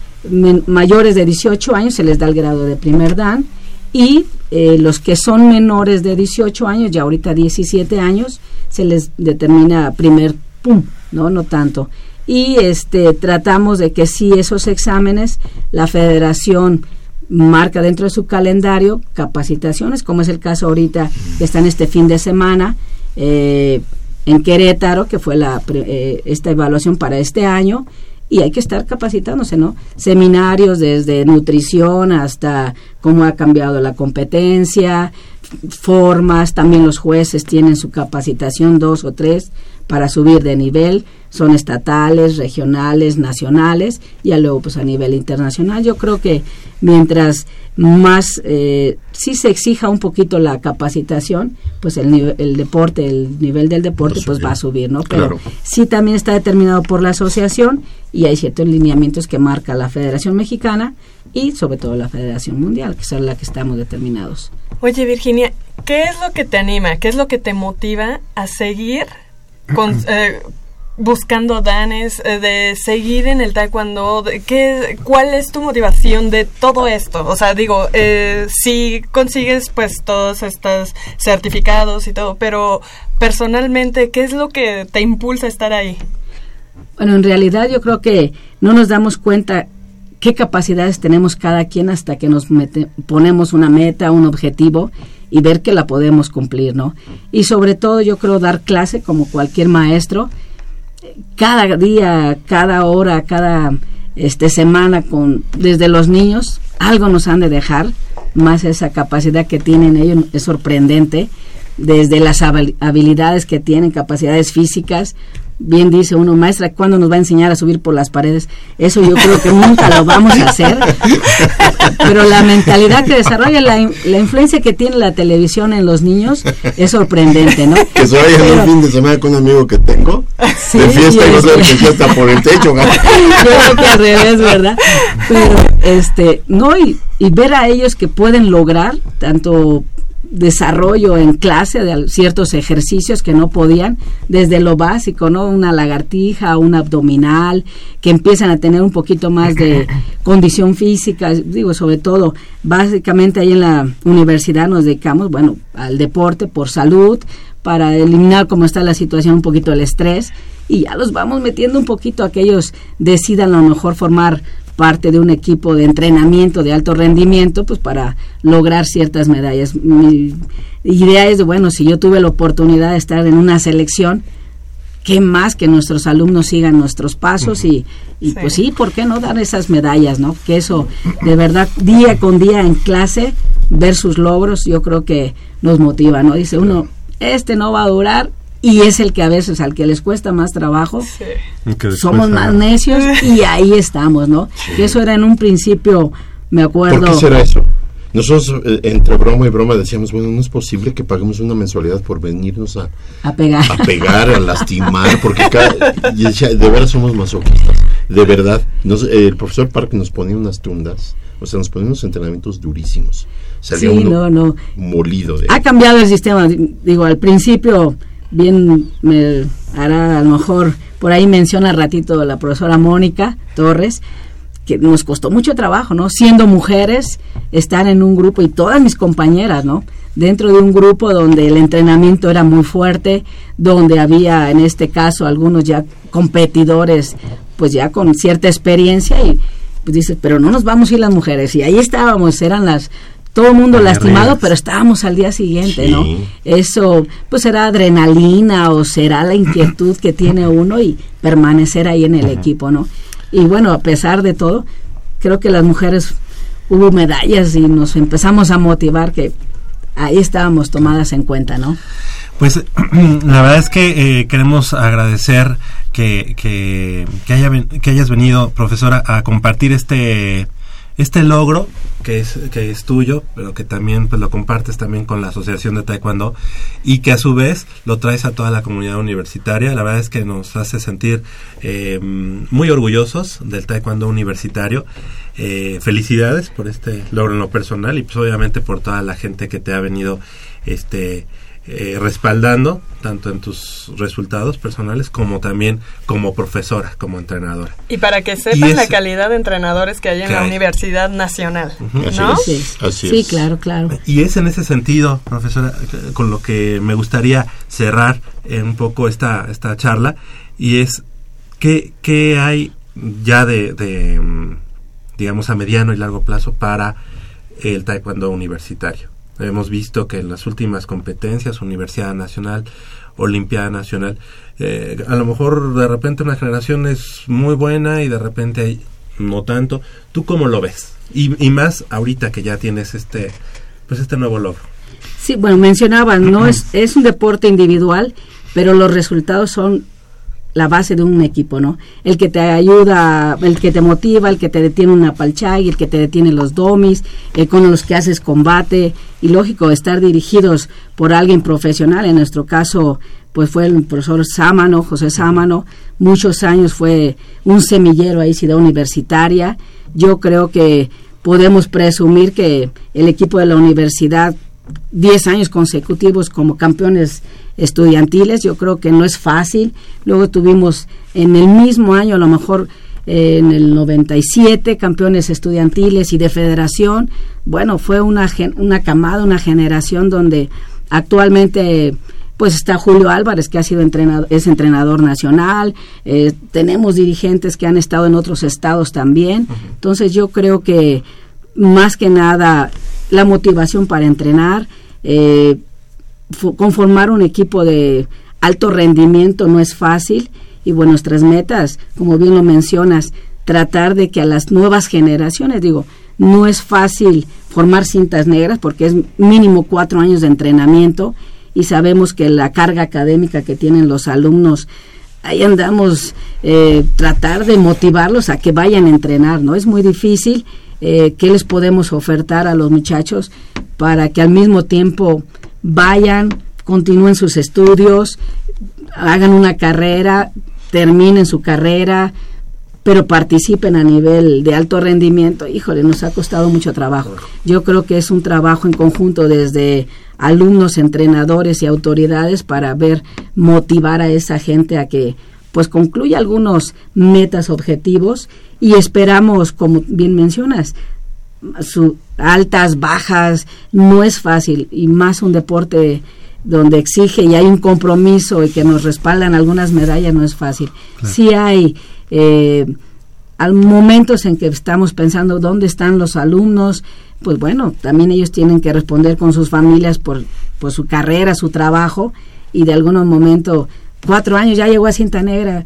mayores de 18 años, se les da el grado de primer dan, y eh, los que son menores de 18 años, ya ahorita 17 años, se les determina primer pum, no, no tanto. Y este, tratamos de que sí esos exámenes, la federación marca dentro de su calendario capacitaciones, como es el caso ahorita que están este fin de semana eh, en Querétaro, que fue la, eh, esta evaluación para este año, y hay que estar capacitándose, ¿no? Seminarios desde nutrición hasta cómo ha cambiado la competencia, formas, también los jueces tienen su capacitación dos o tres para subir de nivel, son estatales, regionales, nacionales y ya luego pues a nivel internacional. Yo creo que mientras más eh, sí se exija un poquito la capacitación, pues el, el deporte, el nivel del deporte pues subir. va a subir, ¿no? Pero Claro. sí también está determinado por la asociación y hay ciertos lineamientos que marca la Federación Mexicana y sobre todo la Federación Mundial, que es la que estamos determinados. Oye, Virginia, ¿qué es lo que te anima? ¿Qué es lo que te motiva a seguir con, eh, buscando danes, eh, de seguir en el taekwondo? ¿qué, ¿Cuál es tu motivación de todo esto? O sea, digo, eh, si consigues pues todos estos certificados y todo, pero personalmente, ¿qué es lo que te impulsa a estar ahí? Bueno, en realidad yo creo que no nos damos cuenta qué capacidades tenemos cada quien hasta que nos ponemos una meta, un objetivo y ver que la podemos cumplir, ¿no? Y sobre todo yo creo dar clase como cualquier maestro, cada día, cada hora, cada este semana con desde los niños algo nos han de dejar, más esa capacidad que tienen ellos es sorprendente, desde las habil- habilidades que tienen, capacidades físicas, bien dice uno, maestra, ¿cuándo nos va a enseñar a subir por las paredes? Eso yo creo que nunca lo vamos a hacer. Pero la mentalidad que desarrolla, la, la influencia que tiene la televisión en los niños es sorprendente, ¿no? Que se vayan Pero- un fin de semana con un amigo que tengo Sí, de fiesta y no que fiesta por el techo. yo creo que al revés, ¿verdad? Pero, este, no, y, y ver a ellos que pueden lograr tanto desarrollo en clase de ciertos ejercicios que no podían, desde lo básico, ¿no? Una lagartija, un abdominal, que empiezan a tener un poquito más de condición física, digo, sobre todo, básicamente ahí en la universidad nos dedicamos, bueno, al deporte por salud, para eliminar cómo está la situación, un poquito el estrés, y ya los vamos metiendo un poquito a que ellos decidan a lo mejor formar parte de un equipo de entrenamiento de alto rendimiento, pues para lograr ciertas medallas. Mi idea es, bueno, si yo tuve la oportunidad de estar en una selección, qué más que nuestros alumnos sigan nuestros pasos y, y pues sí, ¿por qué no dar esas medallas, no? Que eso, de verdad, día con día en clase, ver sus logros, yo creo que nos motiva, ¿no? Dice uno, este no va a durar y es el que a veces al que les cuesta más trabajo, somos más necios y ahí estamos, ¿no? Que eso era en un principio, me acuerdo. ¿Por qué será eso? Nosotros eh, entre broma y broma decíamos, bueno, no es posible que paguemos una mensualidad por venirnos a, A pegar. a pegar, a lastimar, porque cada, de verdad somos masoquistas, de verdad. Nos- eh, el profesor Park nos ponía unas tundas, o sea, nos ponía unos entrenamientos durísimos. Salía Sí, uno no, no. molido de... Ha cambiado el sistema. Digo, al principio, bien me hará a lo mejor, por ahí menciona ratito la profesora Mónica Torres, que nos costó mucho trabajo, ¿no? Siendo mujeres, estar en un grupo y todas mis compañeras, ¿no? Dentro de un grupo donde el entrenamiento era muy fuerte, donde había, en este caso, algunos ya competidores, pues ya con cierta experiencia y pues dices, pero no nos vamos a ir las mujeres. Y ahí estábamos, eran las, todo el mundo Las lastimado, pero estábamos al día siguiente, Sí. ¿no? Eso, pues será adrenalina o será la inquietud que tiene uno y permanecer ahí en el equipo, ¿no? Y bueno, a pesar de todo, creo que las mujeres hubo medallas y nos empezamos a motivar que ahí estábamos tomadas en cuenta, ¿no? Pues la verdad es que eh, queremos agradecer que, que, que, haya que hayas venido, profesora, a compartir este este logro que es que es tuyo, pero que también pues lo compartes también con la Asociación de Taekwondo y que a su vez lo traes a toda la comunidad universitaria. La verdad es que nos hace sentir eh, muy orgullosos del Taekwondo universitario. Eh, felicidades por este logro en lo personal y pues obviamente por toda la gente que te ha venido este eh, respaldando tanto en tus resultados personales como también como profesora, como entrenadora. Y para que sepan la calidad de entrenadores que hay en que la hay. Universidad Nacional, Así ¿no? es. Sí, Así sí es. claro, claro. Y es en ese sentido, profesora, con lo que me gustaría cerrar eh, un poco esta, esta charla, y es qué, qué hay ya de, de, mm, digamos, a mediano y largo plazo para el taekwondo universitario. Hemos visto que en las últimas competencias, Universidad Nacional, Olimpiada Nacional, eh, a lo mejor de repente una generación es muy buena y de repente hay no tanto. ¿Tú cómo lo ves? Y, y más ahorita que ya tienes este, pues este nuevo logro. Sí, bueno, mencionaban, no es, es un deporte individual, pero los resultados son la base de un equipo, ¿no? El que te ayuda, el que te motiva, el que te detiene una palchai, el que te detiene los domis, el con los que haces combate, y lógico, estar dirigidos por alguien profesional, en nuestro caso, pues fue el profesor Sámano, José Sámano, muchos años fue un semillero ahí, ciudad universitaria, yo creo que podemos presumir que el equipo de la universidad 10 años consecutivos como campeones estudiantiles. Yo creo que no es fácil. Luego tuvimos en el mismo año, a lo mejor eh, en el 97, campeones estudiantiles y de federación. Bueno, fue una, gen- una camada, una generación donde actualmente pues está Julio Álvarez que ha sido entrenador es entrenador nacional eh, tenemos dirigentes que han estado en otros estados también entonces yo creo que más que nada la motivación para entrenar eh, conformar un equipo de alto rendimiento no es fácil y bueno, nuestras metas, como bien lo mencionas, tratar de que a las nuevas generaciones, digo, no es fácil formar cintas negras porque es mínimo cuatro años de entrenamiento y sabemos que la carga académica que tienen los alumnos, ahí andamos, eh, tratar de motivarlos a que vayan a entrenar, ¿no? Es muy difícil. Eh, ¿Qué les podemos ofertar a los muchachos para que al mismo tiempo vayan, continúen sus estudios, hagan una carrera, terminen su carrera, pero participen a nivel de alto rendimiento, híjole, nos ha costado mucho trabajo. Yo creo que es un trabajo en conjunto desde alumnos, entrenadores y autoridades para ver, motivar a esa gente a que pues concluya algunos metas, objetivos y esperamos, como bien mencionas, su altas, bajas, no es fácil y más un deporte donde exige y hay un compromiso y que nos respaldan algunas medallas no es fácil. Sí hay eh, al momentos en que estamos pensando dónde están los alumnos, pues bueno, también ellos tienen que responder con sus familias por, por su carrera, su trabajo y de algún momento, cuatro años ya llegó a cinta negra,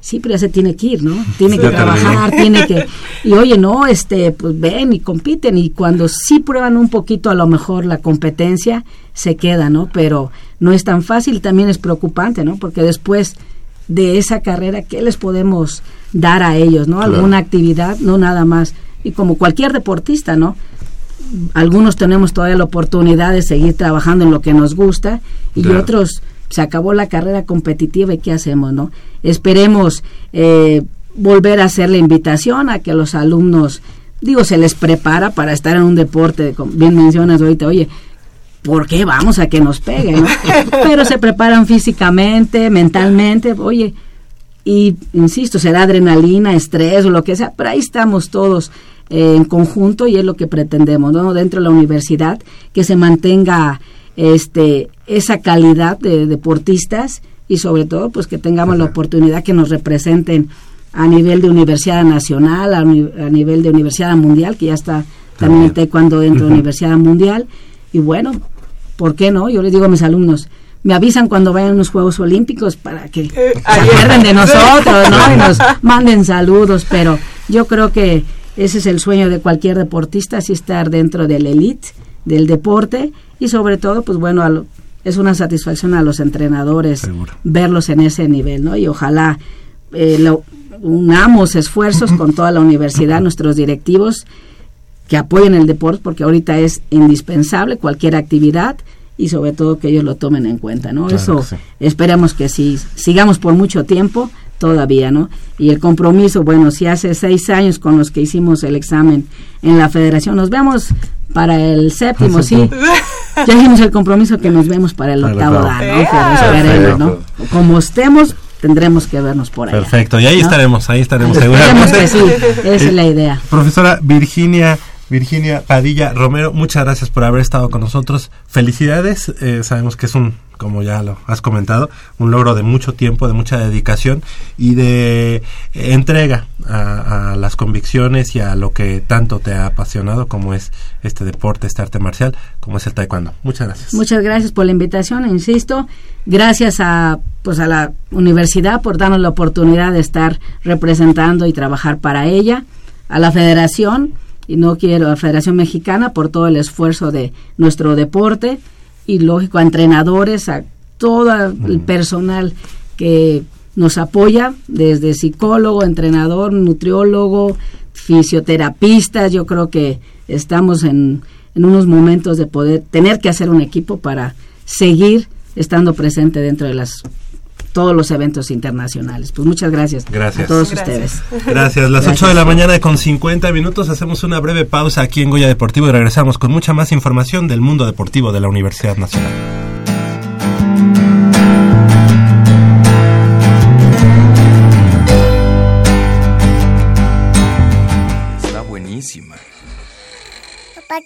sí, pero ya se tiene que ir, ¿no? Tiene Sí, que trabajar, terminé. tiene que... Y oye, no, este, pues ven y compiten y cuando sí prueban un poquito a lo mejor la competencia, se queda, ¿no? Pero no es tan fácil, también es preocupante, ¿no? Porque después de esa carrera, ¿qué les podemos dar a ellos, ¿no? Claro. Alguna actividad, no nada más. Y como cualquier deportista, ¿no? Algunos tenemos todavía la oportunidad de seguir trabajando en lo que nos gusta y Claro. otros se acabó la carrera competitiva y qué hacemos, ¿no? Esperemos eh, volver a hacer la invitación a que los alumnos, digo, se les prepara para estar en un deporte, como bien mencionas ahorita, oye, ¿por qué vamos a que nos peguen? no? Pero se preparan físicamente, mentalmente, oye, y insisto, será adrenalina, estrés o lo que sea, pero ahí estamos todos eh, en conjunto y es lo que pretendemos, ¿no? Dentro de la universidad, que se mantenga este esa calidad de deportistas y sobre todo pues que tengamos la oportunidad que nos representen a nivel de universidad nacional, a, nivel de universidad mundial, que ya está también el taekwondo dentro de universidad mundial. Y bueno, ¿por qué no? Yo les digo a mis alumnos, me avisan cuando vayan a los Juegos Olímpicos para que se acuerden de nosotros, ¿no? Y nos manden saludos, pero yo creo que ese es el sueño de cualquier deportista, así estar dentro del elite del deporte y sobre todo, pues bueno, a lo- es una satisfacción a los entrenadores verlos en ese nivel, ¿no? Y ojalá eh, lo- unamos esfuerzos con toda la universidad, nuestros directivos, que apoyen el deporte porque ahorita es indispensable cualquier actividad y sobre todo que ellos lo tomen en cuenta, ¿no? Claro Eso que sí. esperamos que sí, sigamos por mucho tiempo todavía, ¿no? Y el compromiso, bueno, si hace seis años con los que hicimos el examen en la federación, nos vemos para el séptimo, sí. Ya hicimos el compromiso que nos vemos para el Para octavo octavo. dan, ¿no? Pero esperemos, ¿no? Como estemos, tendremos que vernos por allá. Perfecto, y ahí ¿no? estaremos, ahí estaremos seguramente. que sí, esa es la idea. Profesora Virginia Virginia Padilla Romero, muchas gracias por haber estado con nosotros. Felicidades, eh, sabemos que es un, como ya lo has comentado, un logro de mucho tiempo, de mucha dedicación y de eh, entrega a, a las convicciones y a lo que tanto te ha apasionado, como es este deporte, este arte marcial, como es el taekwondo. Muchas gracias. Muchas gracias por la invitación, insisto. Gracias a pues a la universidad por darnos la oportunidad de estar representando y trabajar para ella, a la Federación y no quiero a la Federación Mexicana por todo el esfuerzo de nuestro deporte y lógico a entrenadores, a todo el personal que nos apoya, desde psicólogo, entrenador, nutriólogo, fisioterapistas, yo creo que estamos en, en unos momentos de poder tener que hacer un equipo para seguir estando presente dentro de las todos los eventos internacionales. Pues muchas gracias, Gracias. a todos Gracias. ustedes. Gracias. Las 8 de la mañana con 50 minutos hacemos una breve pausa aquí en Goya Deportivo y regresamos con mucha más información del mundo deportivo de la Universidad Nacional.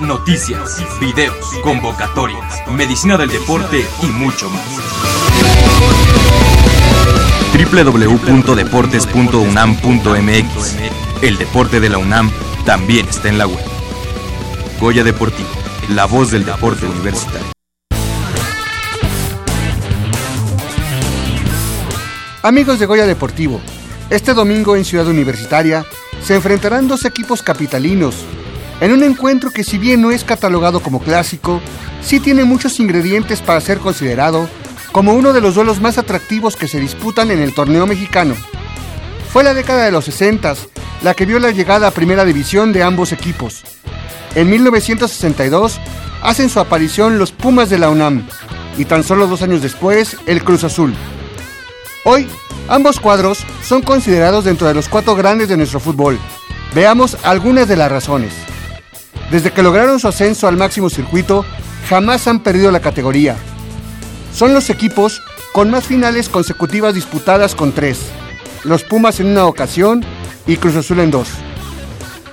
Noticias, videos, convocatorias, medicina del deporte y mucho más. www.deportes.unam.mx El deporte de la UNAM también está en la web. Goya Deportivo, la voz del deporte universitario. Amigos de Goya Deportivo, este domingo en Ciudad Universitaria se enfrentarán dos equipos capitalinos en un encuentro que si bien no es catalogado como clásico, sí tiene muchos ingredientes para ser considerado como uno de los duelos más atractivos que se disputan en el torneo mexicano. Fue la década de los 60 la que vio la llegada a primera división de ambos equipos. En 1962 hacen su aparición los Pumas de la UNAM y tan solo dos años después el Cruz Azul. Hoy, ambos cuadros son considerados dentro de los cuatro grandes de nuestro fútbol. Veamos algunas de las razones. Desde que lograron su ascenso al máximo circuito, jamás han perdido la categoría. Son los equipos con más finales consecutivas disputadas con tres. Los Pumas en una ocasión y Cruz Azul en dos.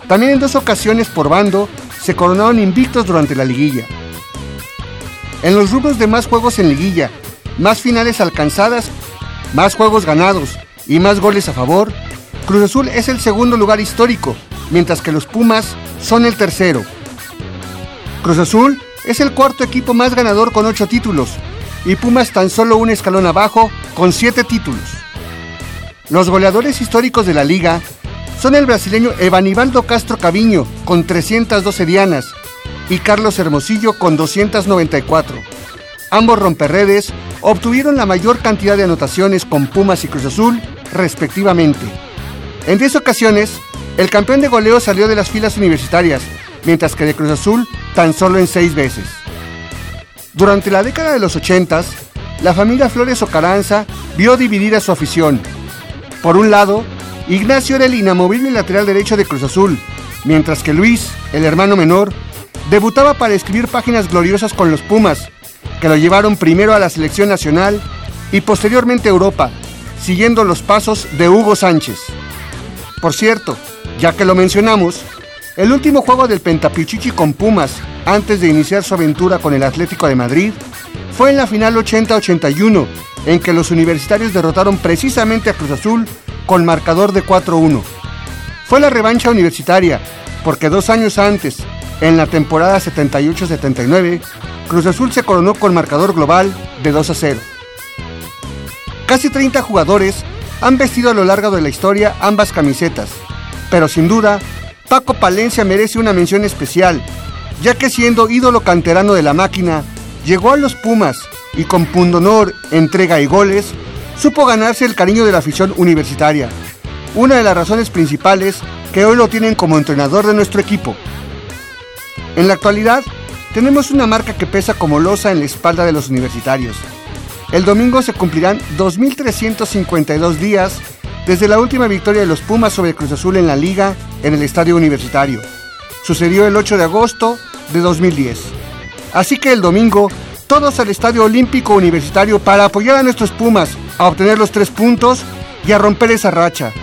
También en dos ocasiones por bando se coronaron invictos durante la liguilla. En los rubros de más juegos en liguilla, más finales alcanzadas, más juegos ganados y más goles a favor, Cruz Azul es el segundo lugar histórico, mientras que los Pumas son el tercero. Cruz Azul es el cuarto equipo más ganador con ocho títulos y Pumas tan solo un escalón abajo con siete títulos. Los goleadores históricos de la liga son el brasileño Evanibaldo Castro Caviño con 312 dianas y Carlos Hermosillo con 294. Ambos romperredes obtuvieron la mayor cantidad de anotaciones con Pumas y Cruz Azul, respectivamente. En 10 ocasiones, el campeón de goleo salió de las filas universitarias, mientras que de Cruz Azul tan solo en 6 veces. Durante la década de los 80, la familia Flores Ocaranza vio dividida su afición. Por un lado, Ignacio era el inamovible lateral derecho de Cruz Azul, mientras que Luis, el hermano menor, debutaba para escribir páginas gloriosas con los Pumas, que lo llevaron primero a la selección nacional y posteriormente a Europa, siguiendo los pasos de Hugo Sánchez. Por cierto, ya que lo mencionamos, el último juego del Pentapichichi con Pumas, antes de iniciar su aventura con el Atlético de Madrid, fue en la final 80-81, en que los universitarios derrotaron precisamente a Cruz Azul con marcador de 4-1. Fue la revancha universitaria, porque dos años antes, en la temporada 78-79, Cruz Azul se coronó con marcador global de 2 a 0. Casi 30 jugadores han vestido a lo largo de la historia ambas camisetas, pero sin duda, Paco Palencia merece una mención especial, ya que siendo ídolo canterano de la máquina, llegó a los Pumas y con pundonor, entrega y goles, supo ganarse el cariño de la afición universitaria, una de las razones principales que hoy lo tienen como entrenador de nuestro equipo. En la actualidad, tenemos una marca que pesa como losa en la espalda de los universitarios. El domingo se cumplirán 2.352 días desde la última victoria de los Pumas sobre Cruz Azul en la liga en el estadio universitario. Sucedió el 8 de agosto de 2010. Así que el domingo, todos al Estadio Olímpico Universitario para apoyar a nuestros Pumas a obtener los tres puntos y a romper esa racha.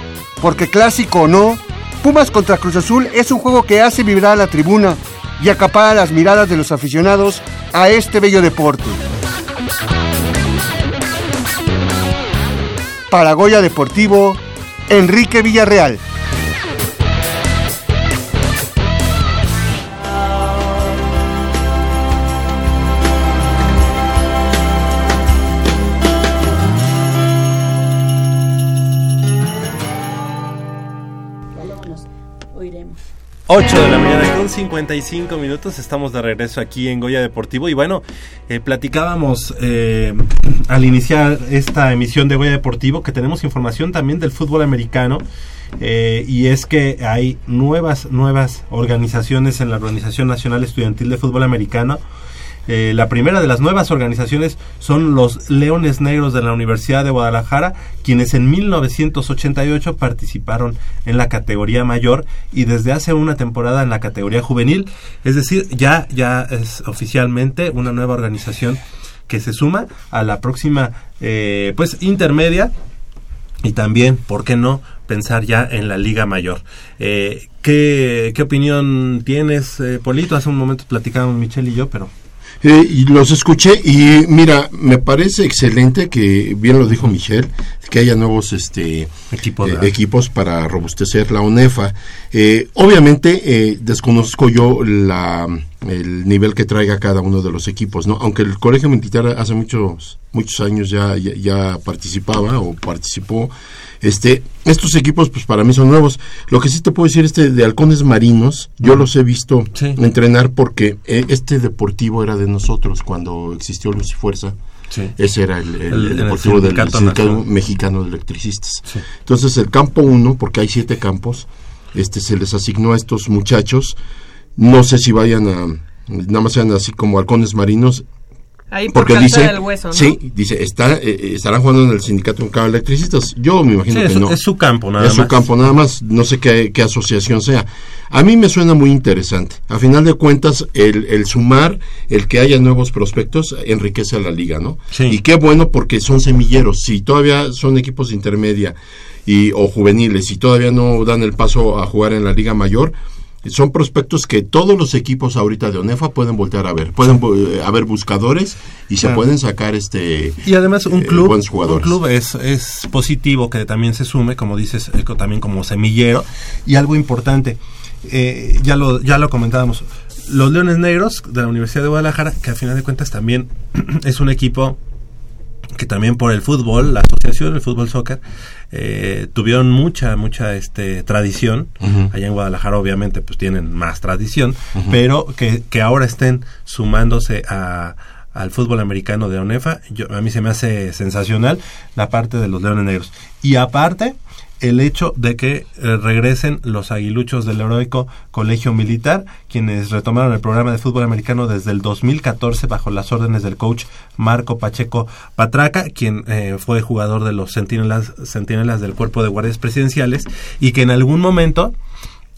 Porque clásico o no, Pumas contra Cruz Azul es un juego que hace vibrar a la tribuna y acapara las miradas de los aficionados a este bello deporte. Paragoya Deportivo, Enrique Villarreal. Oiremos Ocho de la mañana. 55 minutos, estamos de regreso aquí en Goya Deportivo y bueno, eh, platicábamos eh, al iniciar esta emisión de Goya Deportivo que tenemos información también del fútbol americano eh, y es que hay nuevas, nuevas organizaciones en la Organización Nacional Estudiantil de Fútbol Americano. Eh, la primera de las nuevas organizaciones son los Leones Negros de la Universidad de Guadalajara, quienes en 1988 participaron en la categoría mayor y desde hace una temporada en la categoría juvenil. Es decir, ya, ya es oficialmente una nueva organización que se suma a la próxima eh, pues intermedia y también, ¿por qué no?, pensar ya en la Liga Mayor. Eh, ¿qué, ¿Qué opinión tienes, eh, Polito? Hace un momento platicábamos Michelle y yo, pero... Eh, y los escuché y mira, me parece excelente que, bien lo dijo Michelle, que haya nuevos este, Equipo, eh, equipos para robustecer la UNEFA. Eh, obviamente eh, desconozco yo la, el nivel que traiga cada uno de los equipos, ¿no? Aunque el Colegio Militar hace muchos muchos años ya, ya, ya participaba o participó. Este, estos equipos, pues para mí son nuevos. Lo que sí te puedo decir, este de halcones marinos, yo los he visto entrenar porque eh, este deportivo era de nosotros cuando existió Luz y Fuerza. Sí. Ese era el, el- El- el el deportivo del Sindicato. Mexicano de Electricistas. Entonces el campo 1, porque hay siete campos, este se les asignó a estos muchachos. No sé si vayan a, nada más sean así como halcones marinos. Ahí por porque dice, del Hueso, ¿no? sí, dice, está, eh, estarán jugando en el sindicato de electricistas. Yo me imagino Sí, que es, no. es su campo, nada es su más. campo nada más, no sé qué, qué asociación sea. A mí me suena muy interesante. A final de cuentas, el, el sumar, el que haya nuevos prospectos, enriquece a la liga, ¿no? Y qué bueno porque son semilleros. Si todavía son equipos de intermedia y, o juveniles y todavía no dan el paso a jugar en la liga mayor, son prospectos que todos los equipos ahorita de ONEFA pueden voltear a ver. Pueden eh, haber buscadores y se pueden sacar este Y además un eh, club, un club es, es positivo que también se sume, como dices, eh, también como semillero. Y algo importante, eh, ya, lo, ya lo comentábamos, los Leones Negros de la Universidad de Guadalajara, que a final de cuentas también es un equipo que también por el fútbol, la asociación del fútbol soccer, eh, tuvieron mucha, mucha este, tradición. Allá en Guadalajara obviamente pues tienen más tradición, pero que, que ahora estén sumándose a, al fútbol americano de ONEFA, yo, a mí se me hace sensacional la parte de los Leones Negros. Y aparte, el hecho de que eh, regresen los aguiluchos del heroico Colegio Militar, quienes retomaron el programa de fútbol americano desde el 2014 bajo las órdenes del coach Marco Pacheco Patraca, quien eh, fue jugador de los centinelas, centinelas del cuerpo de guardias presidenciales y que en algún momento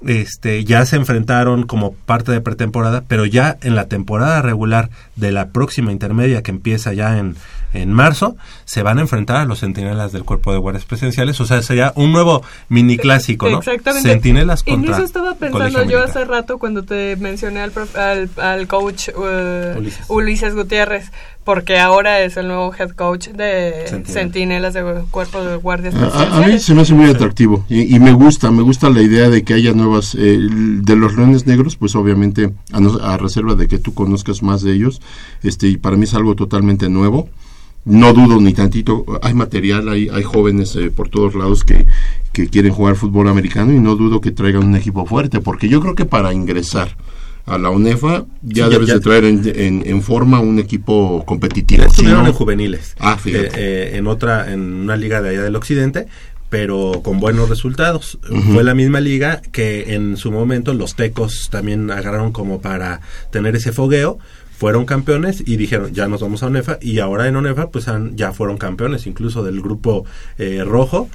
este, ya se enfrentaron como parte de pretemporada, pero ya en la temporada regular de la próxima intermedia que empieza ya en, en marzo, se van a enfrentar a los centinelas del cuerpo de guardias presidenciales, o sea, sería un nuevo mini clásico, ¿no? Exactamente. Centinelas contra Incluso estaba pensando yo hace rato cuando te mencioné al, prof- al, al coach eh, Ulises. Ulises. Gutiérrez, porque ahora es el nuevo head coach de Centinelas. Centinelas de Cuerpo de Guardias A- A, mí se me hace muy atractivo y, y me gusta, me gusta la idea de que haya nuevas, eh, de los leones negros, pues obviamente a, no- a reserva de que tú conozcas más de ellos, este y para mí es algo totalmente nuevo. No dudo ni tantito, hay material, hay, hay jóvenes eh, por todos lados que, que quieren jugar fútbol americano y no dudo que traigan un equipo fuerte, porque yo creo que para ingresar a la UNEFA ya Sí, debes ya- de traer en, en- en forma un equipo competitivo. Si estuvieron no- en juveniles. Ah, fíjate. Eh, eh, en otra, en una liga de allá del occidente, pero con buenos resultados. Fue la misma liga que en su momento los tecos también agarraron como para tener ese fogueo. Fueron campeones y dijeron, ya nos vamos a ONEFA. Y ahora en ONEFA, pues han- ya fueron campeones, incluso del grupo eh, rojo.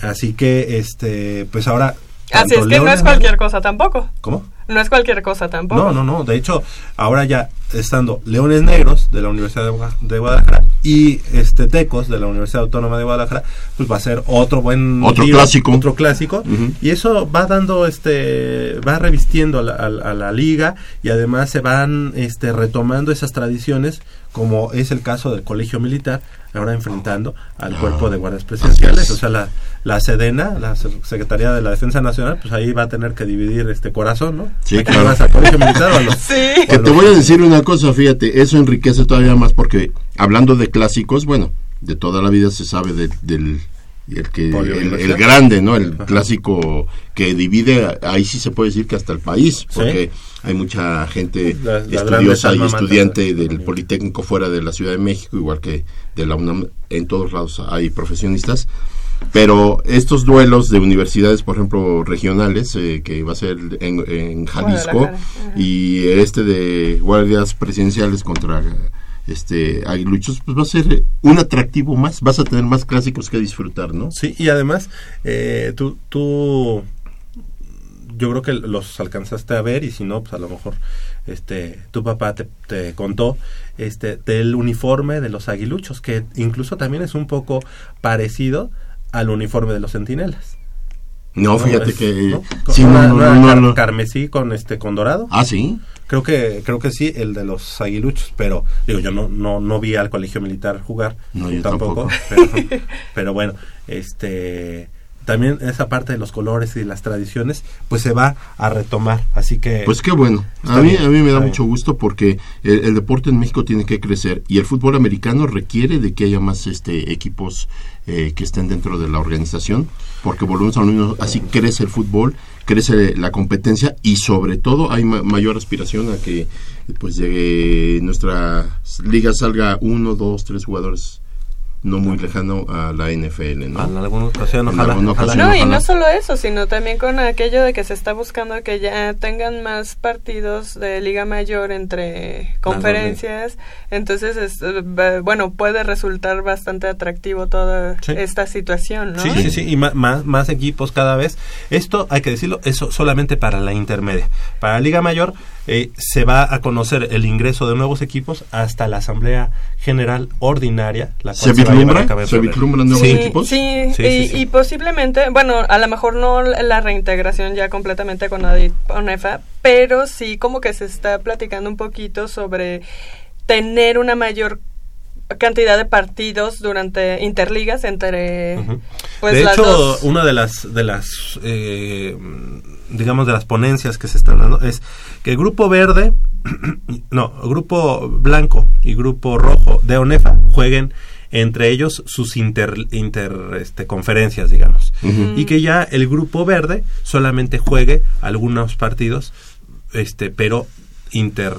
Así que, este, pues ahora. Así tanto es que no es cualquier cosa tampoco. ¿Cómo? No es cualquier cosa tampoco. No, no, no. De hecho, ahora ya estando Leones Negros de la Universidad de, Gua- de Guadalajara y este Tecos de la Universidad Autónoma de Guadalajara, pues va a ser otro buen Otro tiro, clásico. otro clásico. Y eso va dando, este, va revistiendo a la, a la- a la liga y además se van, este, retomando esas tradiciones, como es el caso del Colegio Militar, ahora enfrentando al cuerpo de guardias presidenciales, o sea, la, la Sedena, la Se- Secretaría de la Defensa Nacional, pues ahí va a tener que dividir este corazón, ¿no? Sí, ¿A quién claro. vas, al Colegio Militar o los- Sí. Que te voy a decir una cosa, fíjate, eso enriquece todavía más porque hablando de clásicos, bueno, de toda la vida se sabe de- del el que el, grande, ¿no? El clásico que divide, ahí sí se puede decir que hasta el país, porque hay mucha gente La- la grande estudiosa y estudiante del Politécnico fuera de la Ciudad de México, igual que de la UNAM, en todos lados hay profesionistas. Pero estos duelos de universidades, por ejemplo, regionales, eh, que va a ser en, en Jalisco, y este de guardias presidenciales contra este aguiluchos, pues va a ser un atractivo más, vas a tener más clásicos que disfrutar, ¿no? Sí, y además, eh, tú, tú, yo creo que los alcanzaste a ver y si no, pues a lo mejor, este, tu papá te, te contó, este, del uniforme de los aguiluchos, que incluso también es un poco parecido al uniforme de los centinelas. No, fíjate Es- que ¿no? sí, no, una- no, una no, car- no. carmesí con este con dorado. Ah, sí. Creo que creo que sí, el de los aguiluchos, pero digo yo no no no vi al colegio militar jugar, No, yo tampoco, tampoco. Pero, pero bueno, este también esa parte de los colores y las tradiciones pues se va a retomar, así que Pues qué bueno. A mí, bien, a mí me da mucho gusto porque el, el deporte en México tiene que crecer y el fútbol americano requiere de que haya más este equipos eh, que estén dentro de la organización, porque volvemos a lo mismo, así crece el fútbol, crece la competencia y sobre todo hay ma- mayor aspiración a que pues de nuestra liga salga uno, dos, tres jugadores no muy lejano a la NFL, ¿no? En alguna ocasión, En ojalá, alguna ojalá. ocasión, No, y no solo eso, sino también con aquello de que se está buscando que ya tengan más partidos de Liga Mayor entre conferencias. Entonces, es, eh, bueno, puede resultar bastante atractivo toda Sí. esta situación, ¿no? Sí, sí, sí, y ma- más, más equipos cada vez. Esto, hay que decirlo, eso solamente para la intermedia. Para la Liga Mayor eh, se va a conocer el ingreso de nuevos equipos hasta la Asamblea General Ordinaria. La cual ¿Se va ¿Se febrero. vislumbran nuevos Sí. equipos? Sí, Sí, y, sí, sí. y posiblemente, bueno, a lo mejor no la reintegración ya completamente con ADIT ONEFA, pero sí como que se está platicando un poquito sobre tener una mayor cantidad de partidos durante interligas entre pues de las hecho, dos. una de las, de las eh, digamos, de las ponencias que se están dando es que el grupo verde, no, grupo blanco y grupo rojo de ONEFA jueguen entre ellos sus inter, inter este, conferencias, digamos. Y que ya el grupo verde solamente juegue algunos partidos, este, pero inter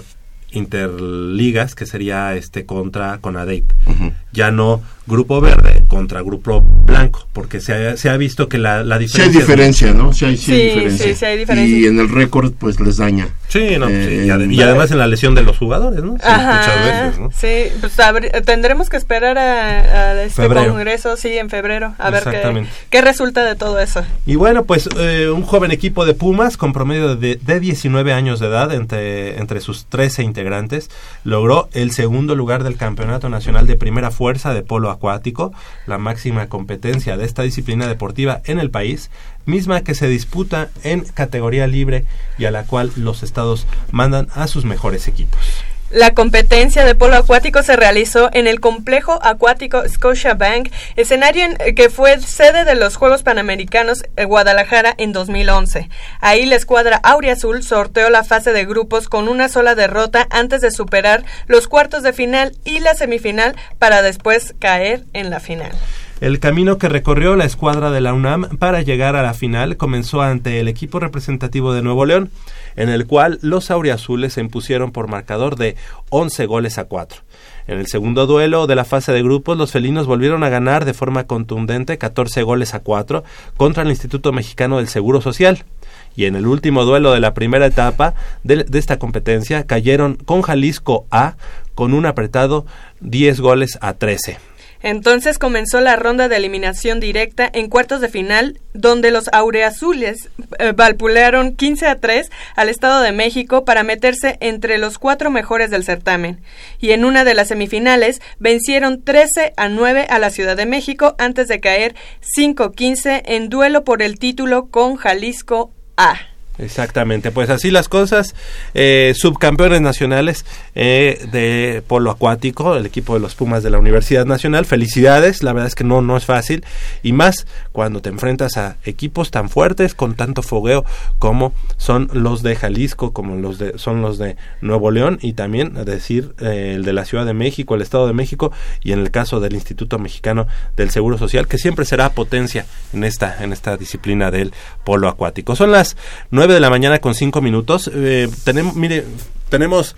interligas que sería este contra con ADEIP ya no grupo verde contra grupo blanco porque se ha, se ha visto que la, la Sí hay diferencia diferencia, ¿no? Sí hay, sí hay Sí, diferencia. sí, sí hay diferencia. Y en el récord, pues les daña. Sí, no, sí, Eh, y, ade- y además en la lesión de los jugadores, ¿no? Sí, Ajá, muchas veces, ¿no? sí, pues tendremos que esperar a, a este Febrero. congreso, sí, en febrero, a ver qué, qué resulta de todo eso. Y bueno, pues eh, un joven equipo de Pumas con promedio de, de 19 años de edad entre, entre sus 13 integrantes logró el segundo lugar del Campeonato Nacional de Primera Fuerza de Polo Acuático, la máxima competencia de esta disciplina deportiva en el país, misma que se disputa en categoría libre y a la cual los estados mandan a sus mejores equipos. La competencia de polo acuático se realizó en el complejo acuático Scotiabank, escenario en- que fue sede de los Juegos Panamericanos en Guadalajara en 2011. Ahí la escuadra Auriazul sorteó la fase de grupos con una sola derrota antes de superar los cuartos de final y la semifinal para después caer en la final. El camino que recorrió la escuadra de la UNAM para llegar a la final comenzó ante el equipo representativo de Nuevo León, en el cual los auriazules se impusieron por marcador de 11 goles a 4. En el segundo duelo de la fase de grupos, los felinos volvieron a ganar de forma contundente 14 goles a 4 contra el Instituto Mexicano del Seguro Social. Y en el último duelo de la primera etapa de, de esta competencia cayeron con Jalisco A con un apretado 10 goles a 13. Entonces comenzó la ronda de eliminación directa en cuartos de final, donde los aureazules eh, valpulearon 15 a 3 al Estado de México para meterse entre los cuatro mejores del certamen. Y en una de las semifinales vencieron 13 a 9 a la Ciudad de México antes de caer 5-15 en duelo por el título con Jalisco A. Exactamente, pues así las cosas. Eh, subcampeones nacionales eh, de polo acuático, el equipo de los Pumas de la Universidad Nacional. Felicidades, la verdad es que no, no es fácil. Y más cuando te enfrentas a equipos tan fuertes, con tanto fogueo como son los de Jalisco, como los de, son los de Nuevo León y también, a decir, eh, el de la Ciudad de México, el Estado de México y en el caso del Instituto Mexicano del Seguro Social, que siempre será potencia en esta, en esta disciplina del polo acuático. Son las 9 de la mañana con 5 minutos. Eh, tenemos, mire, tenemos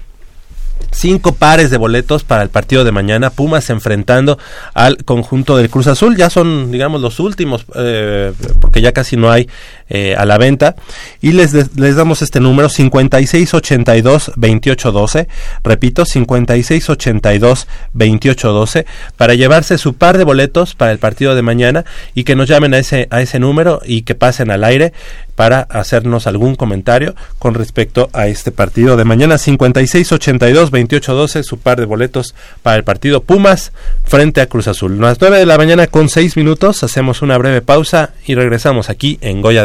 cinco pares de boletos para el partido de mañana. Pumas enfrentando al conjunto del Cruz Azul. Ya son, digamos, los últimos, eh, porque ya casi no hay eh, a la venta. Y les, les damos este número, 5682-2812. Repito, 5682-2812, para llevarse su par de boletos para el partido de mañana y que nos llamen a ese, a ese número y que pasen al aire para hacernos algún comentario con respecto a este partido de mañana 5682 2812 su par de boletos para el partido Pumas frente a Cruz Azul. Las 9 de la mañana con 6 minutos hacemos una breve pausa y regresamos aquí en Goya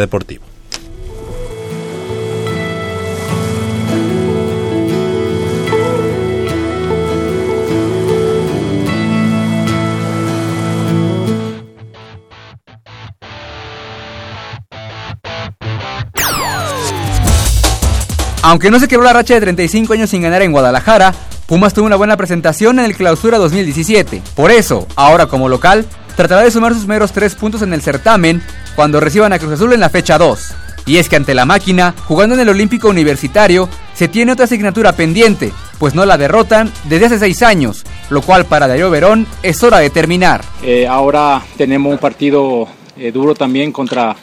Aunque no se quebró la racha de 35 años sin ganar en Guadalajara, Pumas tuvo una buena presentación en el Clausura 2017. Por eso, ahora como local, tratará de sumar sus primeros tres puntos en el certamen cuando reciban a Cruz Azul en la fecha 2. Y es que ante la máquina, jugando en el Olímpico Universitario, se tiene otra asignatura pendiente, pues no la derrotan desde hace seis años, lo cual para Darío Verón es hora de terminar. Eh, ahora tenemos un partido eh, duro también contra,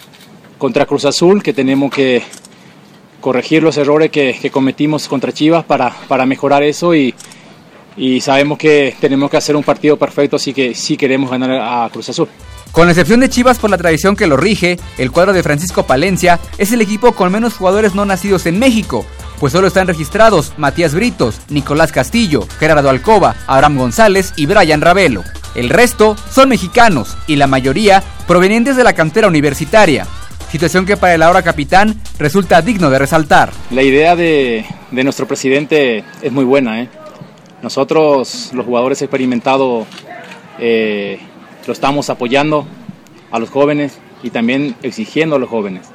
contra Cruz Azul, que tenemos que corregir los errores que, que cometimos contra Chivas para, para mejorar eso y, y sabemos que tenemos que hacer un partido perfecto, así que sí queremos ganar a Cruz Azul. Con la excepción de Chivas por la tradición que lo rige, el cuadro de Francisco Palencia es el equipo con menos jugadores no nacidos en México, pues solo están registrados Matías Britos, Nicolás Castillo, Gerardo Alcoba, Abraham González y Brian Ravelo. El resto son mexicanos y la mayoría provenientes de la cantera universitaria, situación que para el ahora capitán resulta digno de resaltar. La idea de, de nuestro presidente es muy buena. ¿eh? Nosotros, los jugadores experimentados, eh, lo estamos apoyando a los jóvenes y también exigiendo a los jóvenes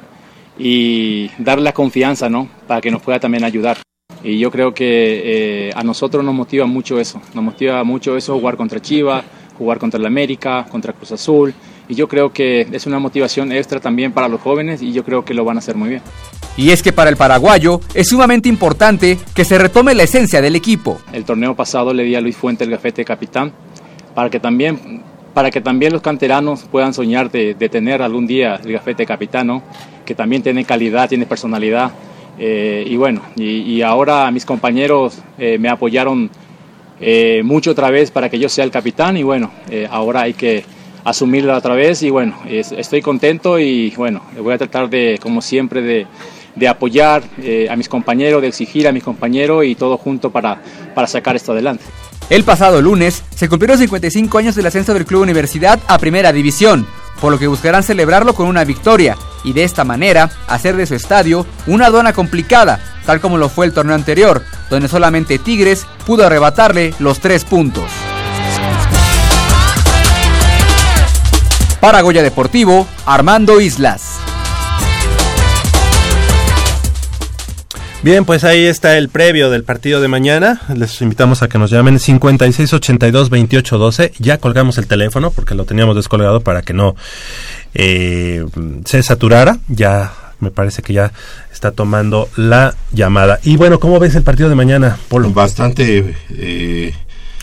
y darle la confianza ¿no? para que nos pueda también ayudar. Y yo creo que eh, a nosotros nos motiva mucho eso, nos motiva mucho eso jugar contra Chivas, jugar contra el América, contra Cruz Azul, y yo creo que es una motivación extra también para los jóvenes y yo creo que lo van a hacer muy bien. Y es que para el paraguayo es sumamente importante que se retome la esencia del equipo. El torneo pasado le di a Luis Fuente el gafete de capitán para que también, para que también los canteranos puedan soñar de, de tener algún día el gafete de capitán, ¿no? que también tiene calidad, tiene personalidad. Eh, y bueno, y, y, ahora mis compañeros eh, me apoyaron eh, mucho otra vez para que yo sea el capitán y bueno, ahora hay que asumirla otra vez y bueno, es, estoy contento y bueno, voy a tratar de, como siempre, de, de apoyar eh, a mis compañeros, de exigir a mis compañeros y todo junto para, para sacar esto adelante. El pasado lunes se cumplieron 55 años del ascenso del Club Universidad a Primera División, por lo que buscarán celebrarlo con una victoria y de esta manera hacer de su estadio una aduana complicada, tal como lo fue el torneo anterior, donde solamente Tigres pudo arrebatarle los tres puntos. Para Goya Deportivo, Armando Islas. Bien, pues ahí está el previo del partido de mañana. Les invitamos a que nos llamen 5682-2812. Ya colgamos el teléfono porque lo teníamos descolgado para que no eh, se saturara. Ya me parece que ya está tomando la llamada. Y bueno, ¿cómo ves el partido de mañana, Polo? Bastante eh,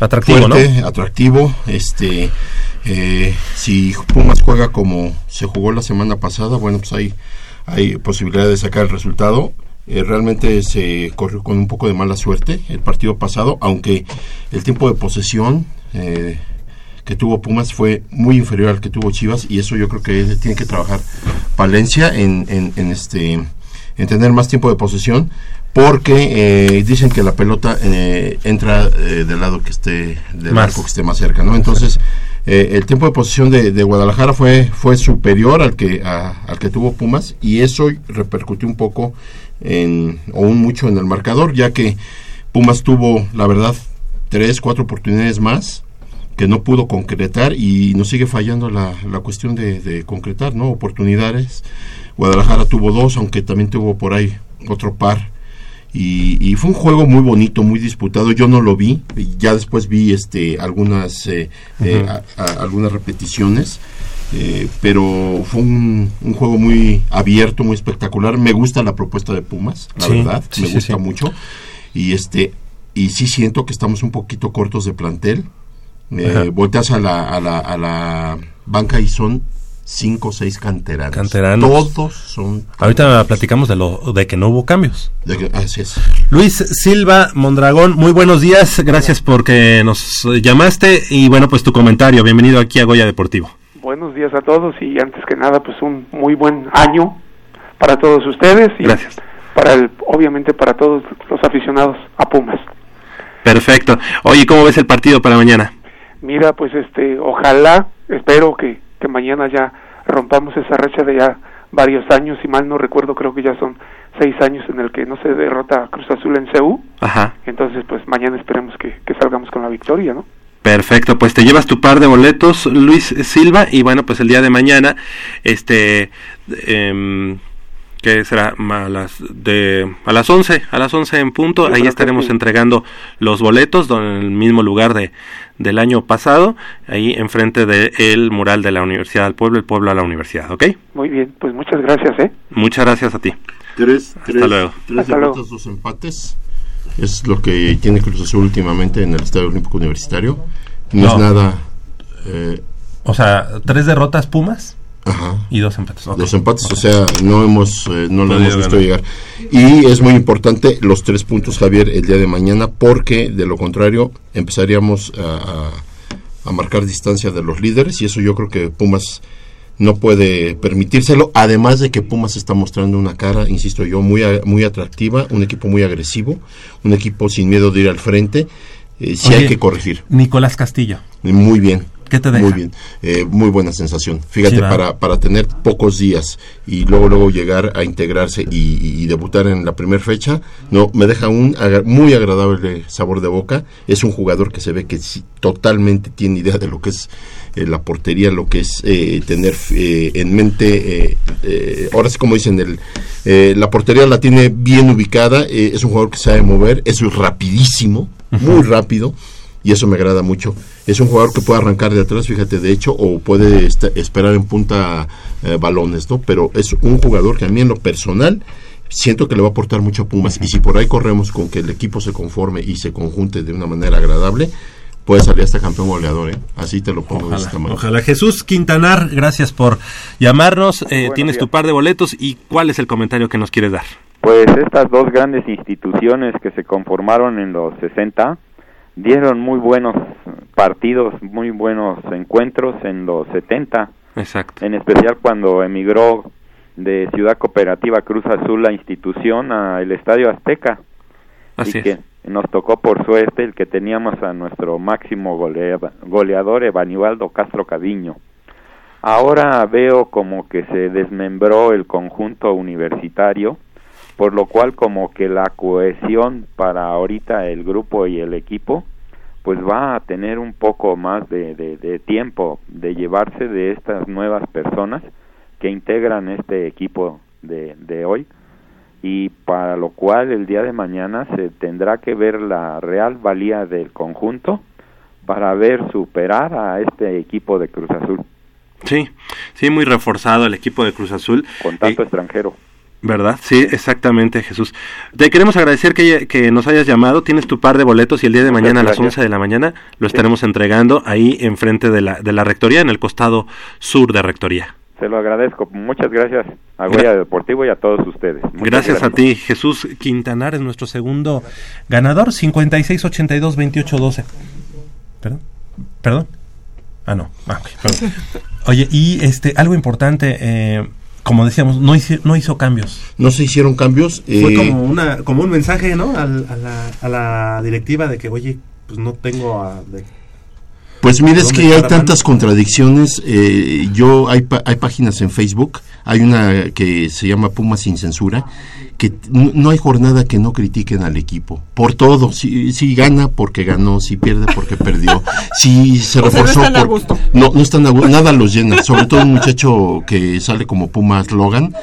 atractivo, ¿no? Atractivo. Este, eh, si Pumas juega como se jugó la semana pasada, bueno, pues hay, hay posibilidad de sacar el resultado. Eh, realmente se corrió con un poco de mala suerte el partido pasado, aunque el tiempo de posesión eh, que tuvo Pumas fue muy inferior al que tuvo Chivas y eso yo creo que tiene que trabajar Palencia en, en, en este en tener más tiempo de posesión porque eh, dicen que la pelota eh, entra eh, del lado que esté del Más. arco que esté más cerca, ¿no? Entonces eh, el tiempo de posición de, de Guadalajara fue fue superior al que a- al que tuvo Pumas y eso repercutió un poco en o un mucho en el marcador, ya que Pumas tuvo la verdad tres cuatro oportunidades más que no pudo concretar y nos sigue fallando la, la cuestión de, de concretar, ¿no? Oportunidades. Guadalajara tuvo dos, aunque también tuvo por ahí otro par. Y, y fue un juego muy bonito, muy disputado. Yo no lo vi, ya después vi este algunas eh, eh, Ujú. a- a- algunas repeticiones. eh, pero fue un, un juego muy abierto, muy espectacular. Me gusta la propuesta de Pumas, la Sí, verdad, sí, me sí, gusta mucho. Y este y sí siento que estamos un poquito cortos de plantel. Eh, volteas a la, a, la, a la banca y son cinco o seis canteranos. Canteranos. Todos son... Ahorita platicamos de lo de que no hubo cambios. de que- así es. Luis Silva Mondragón, muy buenos días, gracias porque nos llamaste y bueno, pues tu comentario, bienvenido aquí a Goya Deportivo. Buenos días a todos y antes que nada pues un muy buen año para todos ustedes y Gracias. para el obviamente para todos los aficionados a Pumas. Perfecto. Oye, ¿cómo ves el partido para mañana? Mira, pues este ojalá, espero que, que mañana ya rompamos esa racha de ya varios años, si mal no recuerdo creo que ya son seis años en el que no se derrota Cruz Azul en CEU, Ajá. entonces pues mañana esperemos que, que salgamos con la victoria, ¿no? Perfecto, pues te llevas tu par de boletos, Luis Silva, y bueno, pues el día de mañana, este, em, ¿qué será? A las, de, a las 11, a las 11 en punto, ahí que estaremos sí. entregando los boletos en el mismo lugar de, del año pasado, ahí enfrente del mural de la Universidad del Pueblo, el pueblo a la universidad, ¿ok? Muy bien, pues muchas gracias, ¿eh? Muchas gracias a ti. Tres, Hasta tres- luego. tres Hasta luego. derrotas, dos empates. Es lo que tiene Cruz Azul últimamente en el Estadio Olímpico Universitario. No, es nada... eh, O sea, tres derrotas Pumas Ajá. y dos empates. Dos empates, o sea, no hemos eh, no lo hemos visto llegar. Y es muy importante los tres puntos, Javier, el día de mañana, porque de lo contrario empezaríamos a, a- a marcar distancia de los líderes y eso yo creo que Pumas no puede permitírselo, además de que Pumas está mostrando una cara, insisto yo, muy, muy atractiva, un equipo muy agresivo, un equipo sin miedo de ir al frente, eh, sí hay que corregir. Nicolás Castillo. Muy bien. ¿Qué te deja? Muy bien. Eh, muy buena sensación. Fíjate, Sí, para, para tener pocos días y luego luego llegar a integrarse y, y- debutar en la primera fecha, no me deja un agra- muy agradable sabor de boca. Es un jugador que se ve que sí, totalmente tiene idea de lo que es eh, la portería, lo que es eh, tener eh, en mente, eh, ahora sí como dicen, el, eh, la portería la tiene bien ubicada, es un jugador que sabe mover, es rapidísimo, muy rápido y eso me agrada mucho. Es un jugador que puede arrancar de atrás, fíjate, de hecho, o puede esta- esperar en punta eh, balones, ¿no? Pero es un jugador que a mí en lo personal siento que le va a aportar mucho a Pumas y si por ahí corremos con que el equipo se conforme y se conjunte de una manera agradable, puede salir hasta campeón goleador, ¿eh? Así te lo pongo de esta manera. Ojalá. Jesús Quintanar, gracias por llamarnos. Eh, tienes tu par de boletos y cuál es el comentario que nos quieres dar. Pues estas dos grandes instituciones que se conformaron en los 60 dieron muy buenos partidos, muy buenos encuentros en los 70, Exacto. en especial cuando emigró de Ciudad Cooperativa Cruz Azul la institución al Estadio Azteca. Así y es. que nos tocó por suerte el que teníamos a nuestro máximo golea- goleador Evanibaldo Castro Cadiño. Ahora veo como que se desmembró el conjunto universitario, por lo cual como que la cohesión para ahorita el grupo y el equipo pues va a tener un poco más de, de- de tiempo de llevarse de estas nuevas personas que integran este equipo de, de hoy y para lo cual el día de mañana se tendrá que ver la real valía del conjunto para ver superar a este equipo de Cruz Azul Sí, sí, muy reforzado el equipo de Cruz Azul. con tanto extranjero. ¿Verdad? Sí, exactamente, Jesús. Te queremos agradecer que, que nos hayas llamado. Tienes tu par de boletos y el día de mañana a las gracias. 11 de la mañana lo estaremos entregando ahí enfrente de la, de la Rectoría, en el costado sur de Rectoría. Se lo agradezco. Muchas gracias a Goya Deportivo y a todos ustedes. Muchas Gracias, a ti, Jesús Quintanar es nuestro segundo ganador, 5682-2812. ¿Perdón? ¿Perdón? Ah, no. Ah, ok, perdón. Oye, y este, algo importante, eh, como decíamos, no hizo, no hizo cambios. No se hicieron cambios. Fue eh, como, una, como un mensaje, ¿no? Al- a, la, a la directiva de que, oye, pues no tengo a... de- Pues mira, es ¿Dónde que hay tantas contradicciones. eh, yo hay, hay páginas en Facebook, hay una que se llama Puma sin censura, que no, hay jornada que no critiquen al equipo por todo. Si, si gana porque ganó, si pierde porque perdió, si se O sea, no reforzó están a por- gusto. no, no están a nada los llena. Sobre todo un muchacho que sale como Puma Logan.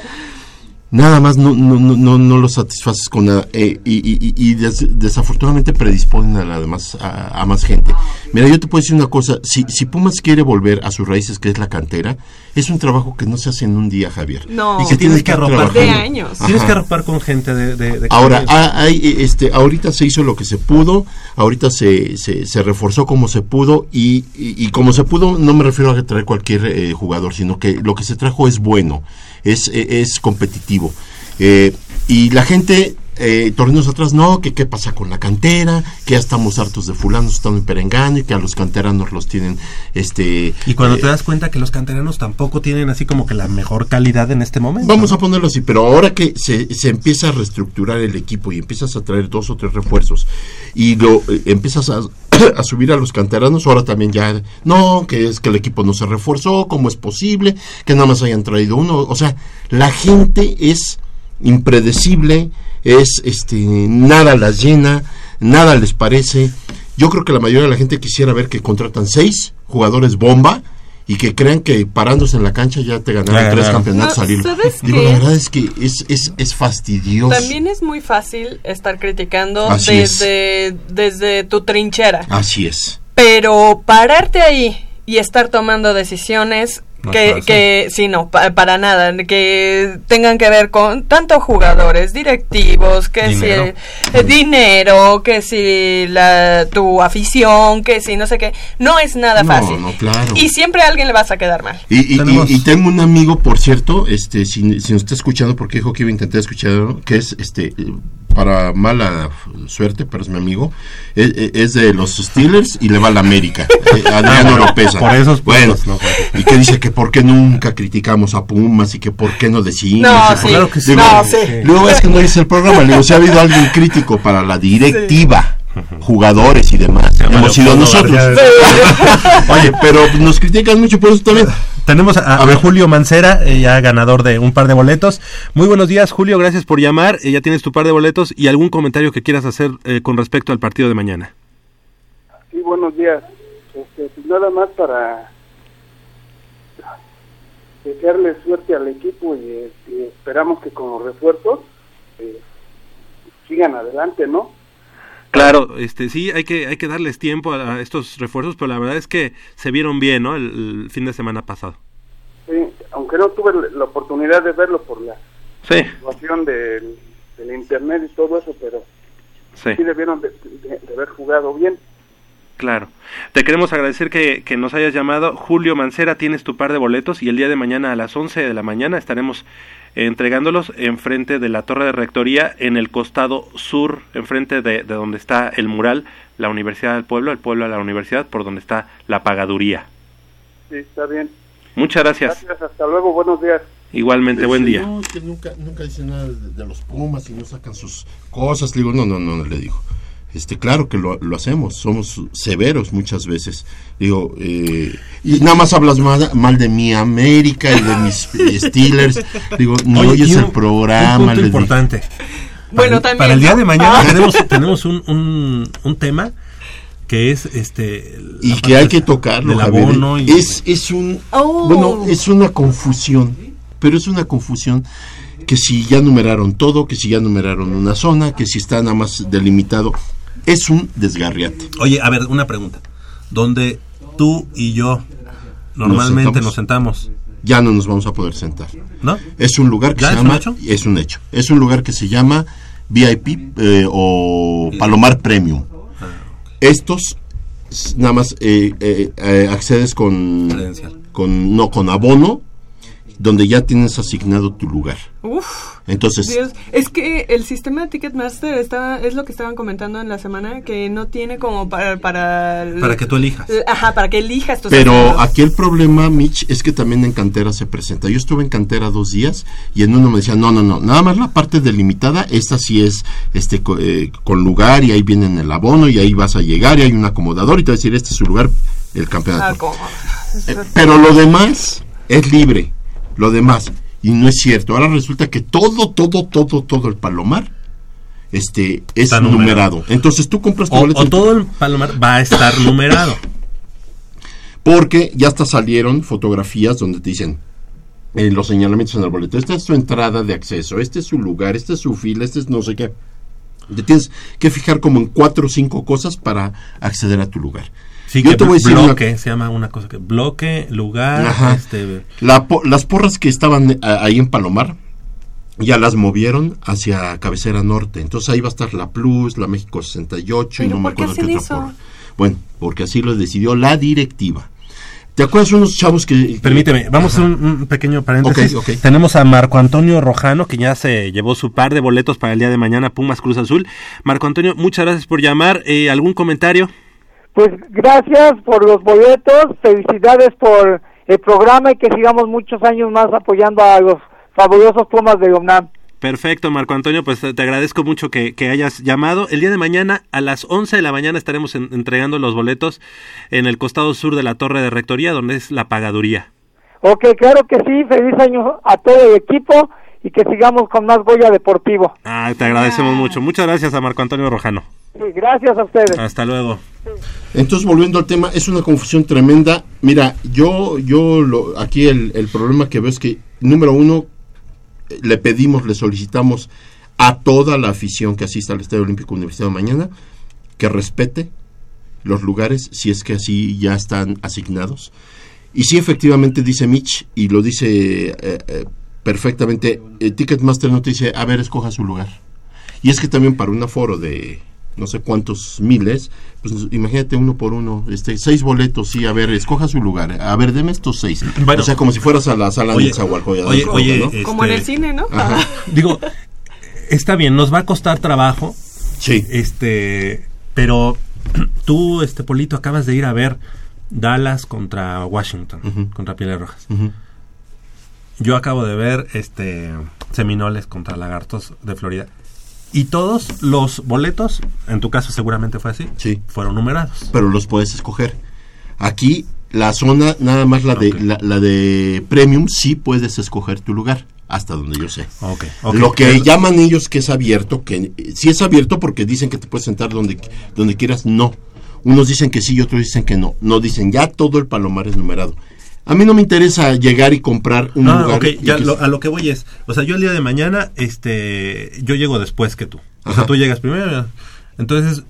Nada más no, no, no, no, no lo satisfaces con nada eh, y, y- y- des- desafortunadamente predisponen a, la demás, a, a más gente. Mira, yo te puedo decir una cosa, si, si Pumas quiere volver a sus raíces, que es la cantera, es un trabajo que no se hace en un día, Javier. No. y que tienes que arropar. De años. Tienes que arropar con gente de... de- de Ahora, ah, hay, este, ahorita se hizo lo que se pudo, ahorita se, se, se reforzó como se pudo y, y, y como se pudo no me refiero a traer cualquier eh, jugador, sino que lo que se trajo es bueno, es, eh, es competitivo. Eh, y la gente, eh, torneos atrás, no, que qué pasa con la cantera, que ya estamos hartos de fulanos, están en perengano y que a los canteranos los tienen, este... Y cuando eh, te das cuenta que los canteranos tampoco tienen así como que la mejor calidad en este momento. Vamos a ponerlo así, pero ahora que se, se empieza a reestructurar el equipo y empiezas a traer dos o tres refuerzos y lo eh, empiezas a, a subir a los canteranos, ahora también ya, no, que es que el equipo no se reforzó, ¿cómo es posible? Que nada más hayan traído uno. O sea, la gente es impredecible, es este nada las llena, nada les parece. Yo creo que la mayoría de la gente quisiera ver que contratan seis jugadores bomba y que crean que parándose en la cancha ya te ganaron Ya tres ganaron. campeonatos No, al hilo. ¿sabes Digo, la verdad es que es, es, es fastidioso. También es muy fácil estar criticando Así es. desde, desde tu trinchera. Así es. Pero pararte ahí y estar tomando decisiones No que, que sí, no, pa- para nada, que tengan que ver con tanto jugadores, directivos, que Dinero. si eh, dinero, que si la, tu afición, que si no sé qué, no es nada No, fácil. no, claro. Y siempre a alguien le vas a quedar mal. Y, y- y- y tengo un amigo, por cierto, este, si, si nos está escuchando, porque dijo que iba a intentar escuchar, que es, este, eh, para mala suerte, pero es mi amigo, es, es de los Steelers y le va a la América, eh, Adriano Oropesa. Por esos bueno, puntos, no, y que dice que por qué nunca criticamos a Pumas y que por qué no decimos. No, por- sí. Claro que sí. Digo, No, sí. Luego es que no es el programa, le digo, si ha habido alguien crítico para la directiva, jugadores y demás, hemos sido nosotros. Oye, pero nos critican mucho por eso también. Tenemos a, a Julio Mancera, eh, ya ganador de un par de boletos. Muy buenos días, Julio, gracias por llamar. Eh, ya tienes tu par de boletos y algún comentario que quieras hacer eh, con respecto al partido de mañana. Sí, buenos días. Este, pues nada más para desearle suerte al equipo y, este, esperamos que con los refuerzos eh, sigan adelante, ¿no? Claro, este sí, hay que hay que darles tiempo a, a estos refuerzos, pero la verdad es que se vieron bien, ¿no? El, el fin de semana pasado. Sí, aunque no tuve la- oportunidad de verlo por la Sí, situación del, del internet y todo eso, pero sí. sí debieron de, de- de haber jugado bien. Claro. Te queremos agradecer que, que nos hayas llamado. Julio Mancera, tienes tu par de boletos y el día de mañana a las 11 de la mañana estaremos entregándolos enfrente de la torre de rectoría en el costado sur, enfrente de, de donde está el mural, la Universidad del Pueblo, el pueblo a la universidad, por donde está la pagaduría. Sí, está bien. Muchas gracias. Gracias, hasta luego, buenos días. Igualmente, buen día. No, que nunca, nunca dicen nada de, de los Pumas y no sacan sus cosas. Le digo, no, no, no, no le digo. Este, claro que lo, lo hacemos, somos severos muchas veces. Digo, eh, y nada más hablas mal, mal de mi América y de mis eh, Steelers. Digo, ni Oye, oyes un- el programa. un punto importante. Bueno, para, también, para el día ¿no? de mañana Ah. tenemos, tenemos un, un, un tema que es este y que hay que tocarlo Javier. abono y- es es un Oh. bueno es una confusión pero es una confusión que si ya numeraron todo que si ya numeraron una zona que si está nada más delimitado es un desgarriate Oye, a ver, una pregunta. Donde tú y yo normalmente nos sentamos, ya no nos vamos a poder sentar ¿no? es un lugar que ¿Ya se es un llama hecho? es un hecho es un lugar que se llama VIP eh, o Palomar Premium Ah, estos nada más eh, eh, eh, accedes con Credencial. con no con abono donde ya tienes asignado tu lugar. Uf. Entonces, Dios, es que el sistema de Ticketmaster estaba, es lo que estaban comentando en la semana, que no tiene como para... Para, que tú elijas. Ajá, para que elijas tus Pero aquí el problema, Mitch, es que también en cantera se presenta. Yo estuve en cantera dos días y en uno me decían, no, no, no, nada más la parte delimitada, esta sí es este co- eh, con lugar y ahí viene en el abono y ahí vas a llegar y hay un acomodador y te va a decir, este es su lugar, el campeonato. Ah. Eh, pero lo demás es libre, lo demás. Y no es cierto. Ahora resulta que todo, todo, todo, todo el palomar este, es Está numerado. numerado. Entonces tú compras tu O, boleto o todo el palomar va a estar numerado. Porque ya hasta salieron fotografías donde te dicen eh, los señalamientos en el boleto. Esta es su entrada de acceso, este es su lugar, este es su fila, este es no sé qué. Te tienes que fijar como en cuatro o cinco cosas para acceder a tu lugar. Sí, Yo que te voy a decir una- bloque, se llama una cosa que bloque, lugar, Ajá. este La po- las porras que estaban eh, ahí en Palomar ya las movieron hacia cabecera norte. Entonces ahí va a estar la Plus, la México 68 y ¿Pero no me acuerdo qué otra porra. Bueno, porque así lo decidió la directiva. ¿Te acuerdas unos chavos que... Permíteme, vamos a un, un pequeño paréntesis. Tenemos a Marco Antonio Rojano, que ya se llevó su par de boletos para el día de mañana, Pumas Cruz Azul. Marco Antonio, muchas gracias por llamar. Eh, ¿Algún comentario? Pues gracias por los boletos, felicidades por el programa y que sigamos muchos años más apoyando a los fabulosos Pumas de UNAM. Perfecto, Marco Antonio, pues te agradezco mucho que, que hayas llamado. El día de mañana a las 11 de la mañana estaremos en- entregando los boletos en el costado sur de la torre de rectoría, donde es la pagaduría. Ok, claro que sí, feliz año a todo el equipo y que sigamos con más Goya Deportivo. Ah, te agradecemos mucho. Muchas gracias a Marco Antonio Rojano. Sí, gracias a ustedes. Hasta luego. Entonces, volviendo al tema, es una confusión tremenda. Mira, yo, yo lo, aquí el, el problema que veo es que, número uno, le pedimos, le solicitamos a toda la afición que asista al Estadio Olímpico Universitario mañana que respete los lugares si es que así ya están asignados. Y sí, efectivamente, dice Mitch, y lo dice eh, eh, perfectamente, eh, Ticketmaster no te dice, a ver, escoja su lugar. Y es que también para un aforo de no sé cuántos miles, pues imagínate uno por uno, este, seis boletos, sí, a ver, escoja su lugar, a ver, deme estos seis. Bueno. o sea, como si fueras a la sala Oye, de Zahualcoya. oye, oye, este- Como en el cine, ¿no? Ajá. Digo, está bien, nos va a costar trabajo. Sí. Este, pero tú, este Polito, acabas de ir a ver Dallas contra Washington, contra Pieles Rojas. Ujú. Yo acabo de ver este Seminoles contra Lagartos de Florida. Y todos los boletos, en tu caso seguramente fue así, Sí. fueron numerados. pero los puedes escoger. Aquí la zona, nada más la de la, la de premium, sí puedes escoger tu lugar, hasta donde yo sé. Ok, ok. Lo que Es- llaman ellos que es abierto, que eh, sí es abierto porque dicen que te puedes sentar donde, donde quieras, no. Unos dicen que sí y otros dicen que no. No dicen, ya todo el palomar es numerado. A mí no me interesa llegar y comprar un No, lugar. ya que- lo- a lo que voy es, o sea, yo el día de mañana, este, yo llego después que tú. O Ajá. sea, tú llegas primero. Entonces,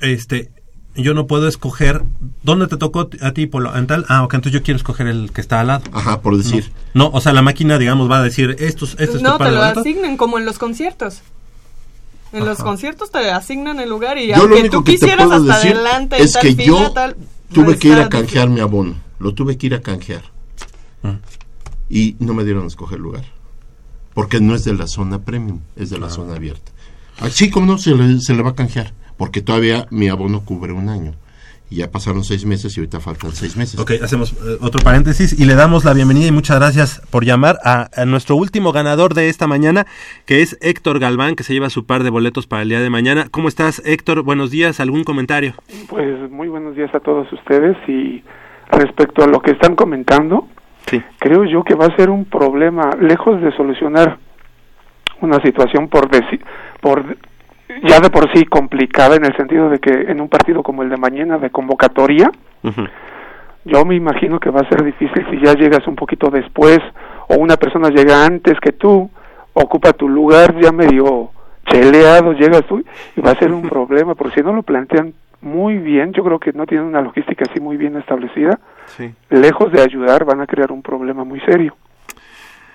este, yo no puedo escoger dónde te tocó a ti, Polo, en tal. Ah, ok, entonces yo quiero escoger el que está al lado. Ajá, por decir. No, no, o sea, la máquina, digamos, va a decir, estos, estos no, te lo boletos. asignan como en los conciertos. En los conciertos te asignan el lugar y Yo lo aunque único tú que te quisieras puedo hasta decir adelante, es tal que fila, yo tal, tuve que ir a canjear mi abono. Lo tuve que ir a canjear. Y no me dieron a escoger lugar. Porque no es de la zona premium, es de la zona abierta. Así como no, se le, se le va a canjear. Porque todavía mi abono cubre un año. Y ya pasaron seis meses y ahorita faltan seis meses. Ok, hacemos eh, otro paréntesis y le damos la bienvenida y muchas gracias por llamar a, a nuestro último ganador de esta mañana, que es Héctor Galván, que se lleva su par de boletos para el día de mañana. ¿Cómo estás, Héctor? Buenos días. ¿Algún comentario? Pues muy buenos días a todos ustedes y respecto a lo que están comentando, creo yo que va a ser un problema, lejos de solucionar una situación por, deci- por ya de por sí complicada en el sentido de que en un partido como el de mañana de convocatoria, yo me imagino que va a ser difícil si ya llegas un poquito después o una persona llega antes que tú, ocupa tu lugar ya medio cheleado, llegas tú y va a ser un problema, porque si no lo plantean muy bien, yo creo que no tienen una logística así muy bien establecida, Sí. lejos de ayudar van a crear un problema muy serio.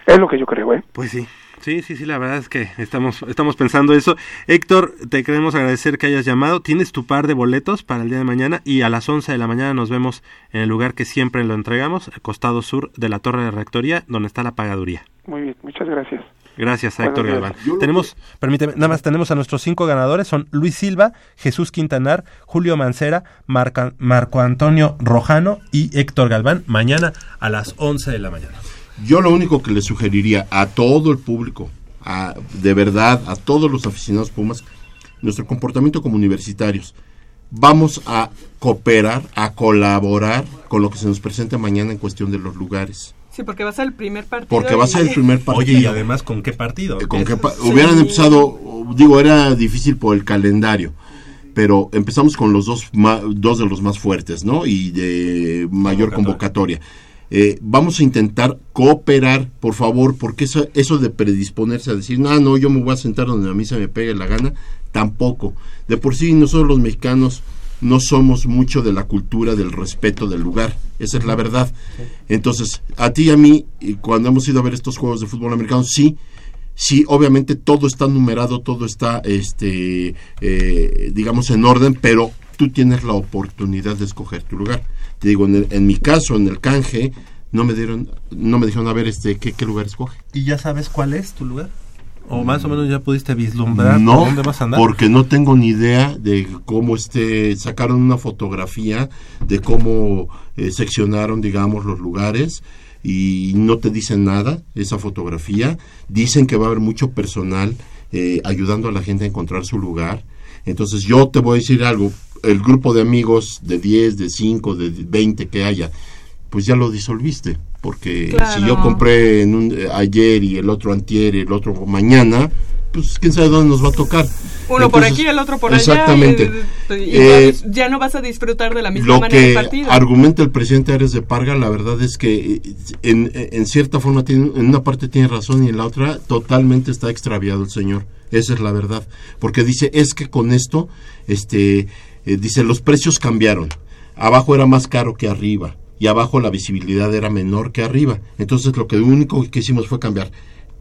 Es lo que yo creo, ¿eh? Pues sí. Sí, sí, sí, la verdad es que estamos, estamos pensando eso. Héctor, te queremos agradecer que hayas llamado. Tienes tu par de boletos para el día de mañana y a las 11 de la mañana nos vemos en el lugar que siempre lo entregamos, el costado sur de la Torre de Rectoría, donde está la pagaduría. Muy bien, muchas gracias. Gracias a Héctor. Galván. Tenemos, permíteme, nada más tenemos a nuestros cinco ganadores, son Luis Silva, Jesús Quintanar, Julio Mancera, Marca- Marco Antonio Rojano y Héctor Galván, mañana a las 11 de la mañana. Yo lo único que le sugeriría a todo el público, a- de verdad, a todos los aficionados Pumas, nuestro comportamiento como universitarios. Vamos a cooperar, a colaborar con lo que se nos presenta mañana en cuestión de los lugares. Sí, porque va a ser el primer partido. Porque va a ser el primer partido. Oye, y además, ¿con qué partido? Con qué pa- Sí. hubieran empezado, digo, era difícil por el calendario, pero empezamos con los dos, ma- dos de los más fuertes, ¿no? Y de mayor convocatoria. Eh, vamos a intentar cooperar, por favor, porque eso, eso de predisponerse a decir, no, no, yo me voy a sentar donde a mí se me pegue la gana, tampoco. De por sí, nosotros los mexicanos no somos mucho de la cultura del respeto del lugar, esa es la verdad. Entonces, a ti y a mí, cuando hemos ido a ver estos juegos de fútbol americano, sí, sí, obviamente todo está numerado, todo está, este, eh, digamos, en orden, pero tú tienes la oportunidad de escoger tu lugar. Te digo, en, el- en mi caso, en el canje, no me dieron, no me dijeron a ver, este, qué, qué lugar escoge. ¿Y ya sabes cuál es tu lugar? ¿O más o menos ya pudiste vislumbrar No, por dónde vas a andar? porque no tengo ni idea de cómo este sacaron una fotografía de cómo eh, seccionaron, digamos, los lugares y no te dicen nada esa fotografía. Dicen que va a haber mucho personal eh, ayudando a la gente a encontrar su lugar. Entonces yo te voy a decir algo, el grupo de amigos de 10, de 5, de 20 que haya, pues ya lo disolviste, porque Claro. si yo compré en un, eh, ayer y el otro antier y el otro mañana, pues quién sabe dónde nos va a tocar. Uno por aquí, el otro por Exactamente. allá. y Eh, ya, ya no vas a disfrutar de la misma lo manera que el partido. argumenta el presidente Ares de Parga, la verdad es que eh, en, en cierta forma tiene, en una parte tiene razón y en la otra totalmente está extraviado el señor. Esa es la verdad. Porque dice, es que con esto, este, eh, dice, los precios cambiaron. Abajo era más caro que arriba y abajo la visibilidad era menor que arriba. Entonces lo que único que hicimos fue cambiar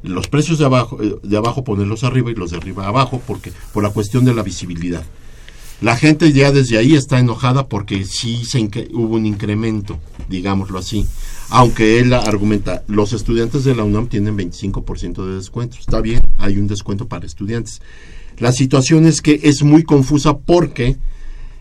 los precios de abajo, eh, de abajo ponerlos arriba y los de arriba abajo porque por la cuestión de la visibilidad. La gente ya desde ahí está enojada porque sí se hubo un incremento, digámoslo así. Aunque él argumenta, los estudiantes de la UNAM tienen 25% de descuento. Está bien, hay un descuento para estudiantes. La situación es que es muy confusa porque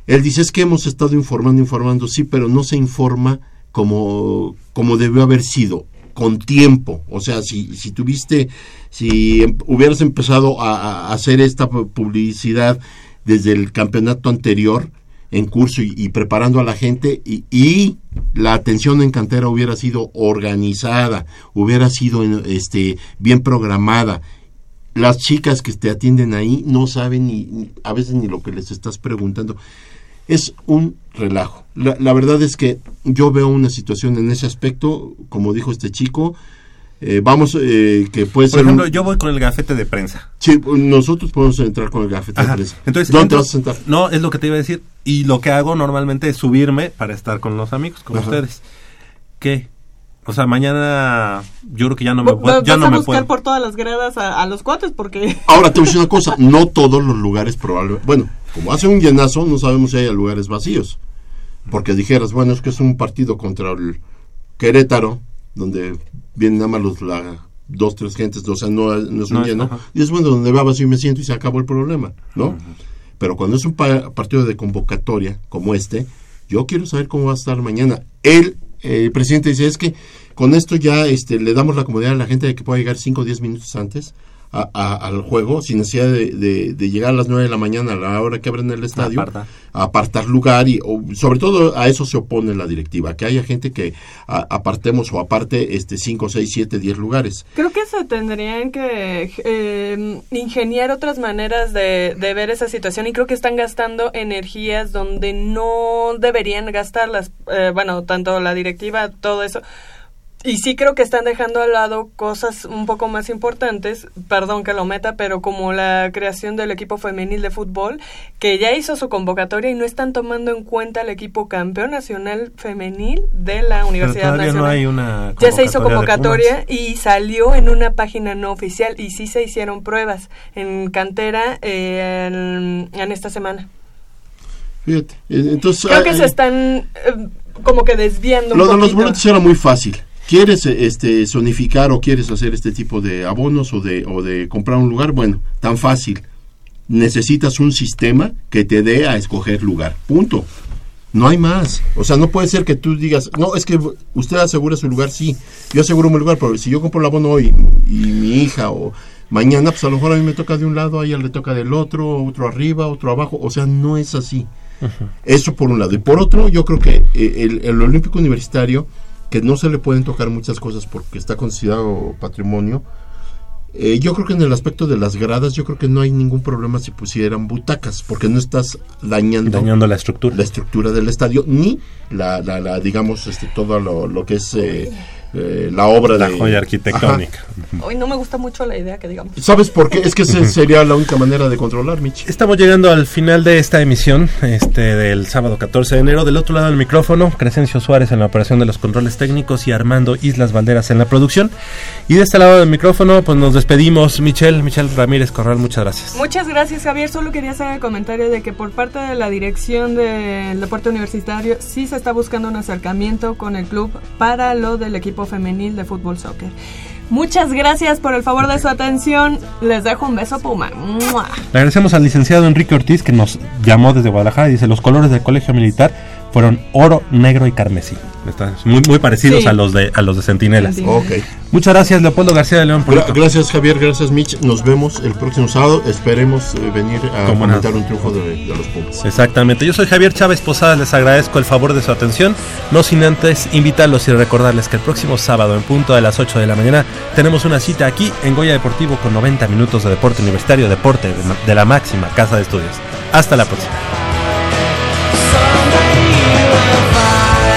él dice es que hemos estado informando, informando, sí, pero no se informa como, como debió haber sido, con tiempo. O sea, si, si tuviste, si em- hubieras empezado a, hacer esta pu- publicidad desde el campeonato anterior en curso y, preparando a la gente y, y la atención en cantera hubiera sido organizada, hubiera sido este bien programada. Las chicas que te atienden ahí no saben ni- a veces ni lo que les estás preguntando. Es un relajo. La, la verdad es que yo veo una situación en ese aspecto, como dijo este chico, eh, vamos, eh, que puede Por ser... un- ejemplo, yo voy con el gafete de prensa. Sí, nosotros podemos entrar con el gafete Ajá. de prensa. Entonces, ¿Dónde entro- te vas a sentar? No, es lo que te iba a decir. Y lo que hago normalmente es subirme para estar con los amigos, con Ajá. ustedes. ¿Qué? O sea, mañana yo creo que ya no me puedo. Ya a no me buscar puedo. por todas las gradas a, a los cuates porque... Ahora te voy a decir una cosa, no todos los lugares probablemente, bueno, como hace un llenazo, no sabemos si hay lugares vacíos. Porque dijeras, bueno, es que es un partido contra el Querétaro, donde vienen nada más los, la, dos, tres gentes, o sea, no, no es un No, lleno. ajá. Y es bueno, donde va vacío y me siento y se acabó el problema, ¿no? Pero cuando es un pa- partido de convocatoria como este, yo quiero saber cómo va a estar mañana. Él, eh, el presidente dice, es que con esto ya este, le damos la comodidad a la gente de que pueda llegar 5 o 10 minutos antes a- a- al juego, sin necesidad de, de- de llegar a las 9 de la mañana a la hora que abren el estadio, Aparta. a apartar lugar y o- sobre todo a eso se opone la directiva, que haya gente que a- apartemos o aparte este 5, 6, 7, 10 lugares. Creo que se tendrían que eh, ingeniar otras maneras de, de ver esa situación y creo que están gastando energías donde no deberían gastarlas. Eh, bueno, tanto la directiva, todo eso. Y sí creo que están dejando al lado cosas un poco más importantes, perdón que lo meta, pero como la creación del equipo femenil de fútbol, que ya hizo su convocatoria y no están tomando en cuenta el equipo campeón nacional femenil de la Universidad Nacional. no hay una ya se hizo convocatoria y salió en una página no oficial y sí se hicieron pruebas en cantera eh, en, en esta semana. Fíjate, eh, entonces... Creo que ah, se están eh, como que desviando Lo un de los boletos era muy fácil. ¿Quieres este zonificar o quieres hacer este tipo de abonos o de, o de comprar un lugar? Bueno, tan fácil. Necesitas un sistema que te dé a escoger lugar. Punto. No hay más. O sea, no puede ser que tú digas, no, es que usted asegura su lugar, sí. Yo aseguro mi lugar, pero si yo compro el abono hoy y mi hija o mañana, pues a lo mejor a mí me toca de un lado, a ella le toca del otro, otro arriba, otro abajo. O sea, no es así. Eso por un lado. Y por otro, yo creo que eh, el, el Olímpico Universitario, que no se le pueden tocar muchas cosas porque está considerado patrimonio, eh, yo creo que en el aspecto de las gradas, yo creo que no hay ningún problema si pusieran butacas, porque no estás dañando, Dañando la estructura. la estructura del estadio, ni la, la, la, digamos, este, todo lo, lo que es eh, eh, la obra La de... joya arquitectónica. Hoy no me gusta mucho la idea que digamos. ¿Sabes por qué? Es que esa sería la única manera de controlar, Mitch. Estamos llegando al final de esta emisión este del sábado 14 de enero. Del otro lado del micrófono, Crescencio Suárez en la operación de los controles técnicos y Armando Islas Valderas en la producción. Y de este lado del micrófono, pues nos despedimos. Michelle, Michelle Ramírez Corral, muchas gracias. Muchas gracias, Javier. Solo quería hacer el comentario de que por parte de la dirección del deporte universitario sí se está buscando un acercamiento con el club para lo del equipo femenil de fútbol soccer. Muchas gracias por el favor de su atención. Les dejo un beso, Puma. ¡Mua! Le agradecemos al licenciado Enrique Ortiz que nos llamó desde Guadalajara y dice los colores del colegio militar fueron oro, negro y carmesí. Están muy, muy parecidos Sí. a los de a los de Centinelas. Centinela. Ok. Muchas gracias, Leopoldo García de León. por Gra- gracias Javier, gracias Mitch. Nos vemos el próximo sábado. Esperemos eh, venir a comentar un triunfo de, de los Pumas. Exactamente. Yo soy Javier Chávez Posadas, les agradezco el favor de su atención. No sin antes invitarlos y recordarles que el próximo sábado, en punto de las 8 de la mañana, tenemos una cita aquí en Goya Deportivo con 90 minutos de deporte universitario, deporte de, de la máxima casa de estudios. Hasta la próxima.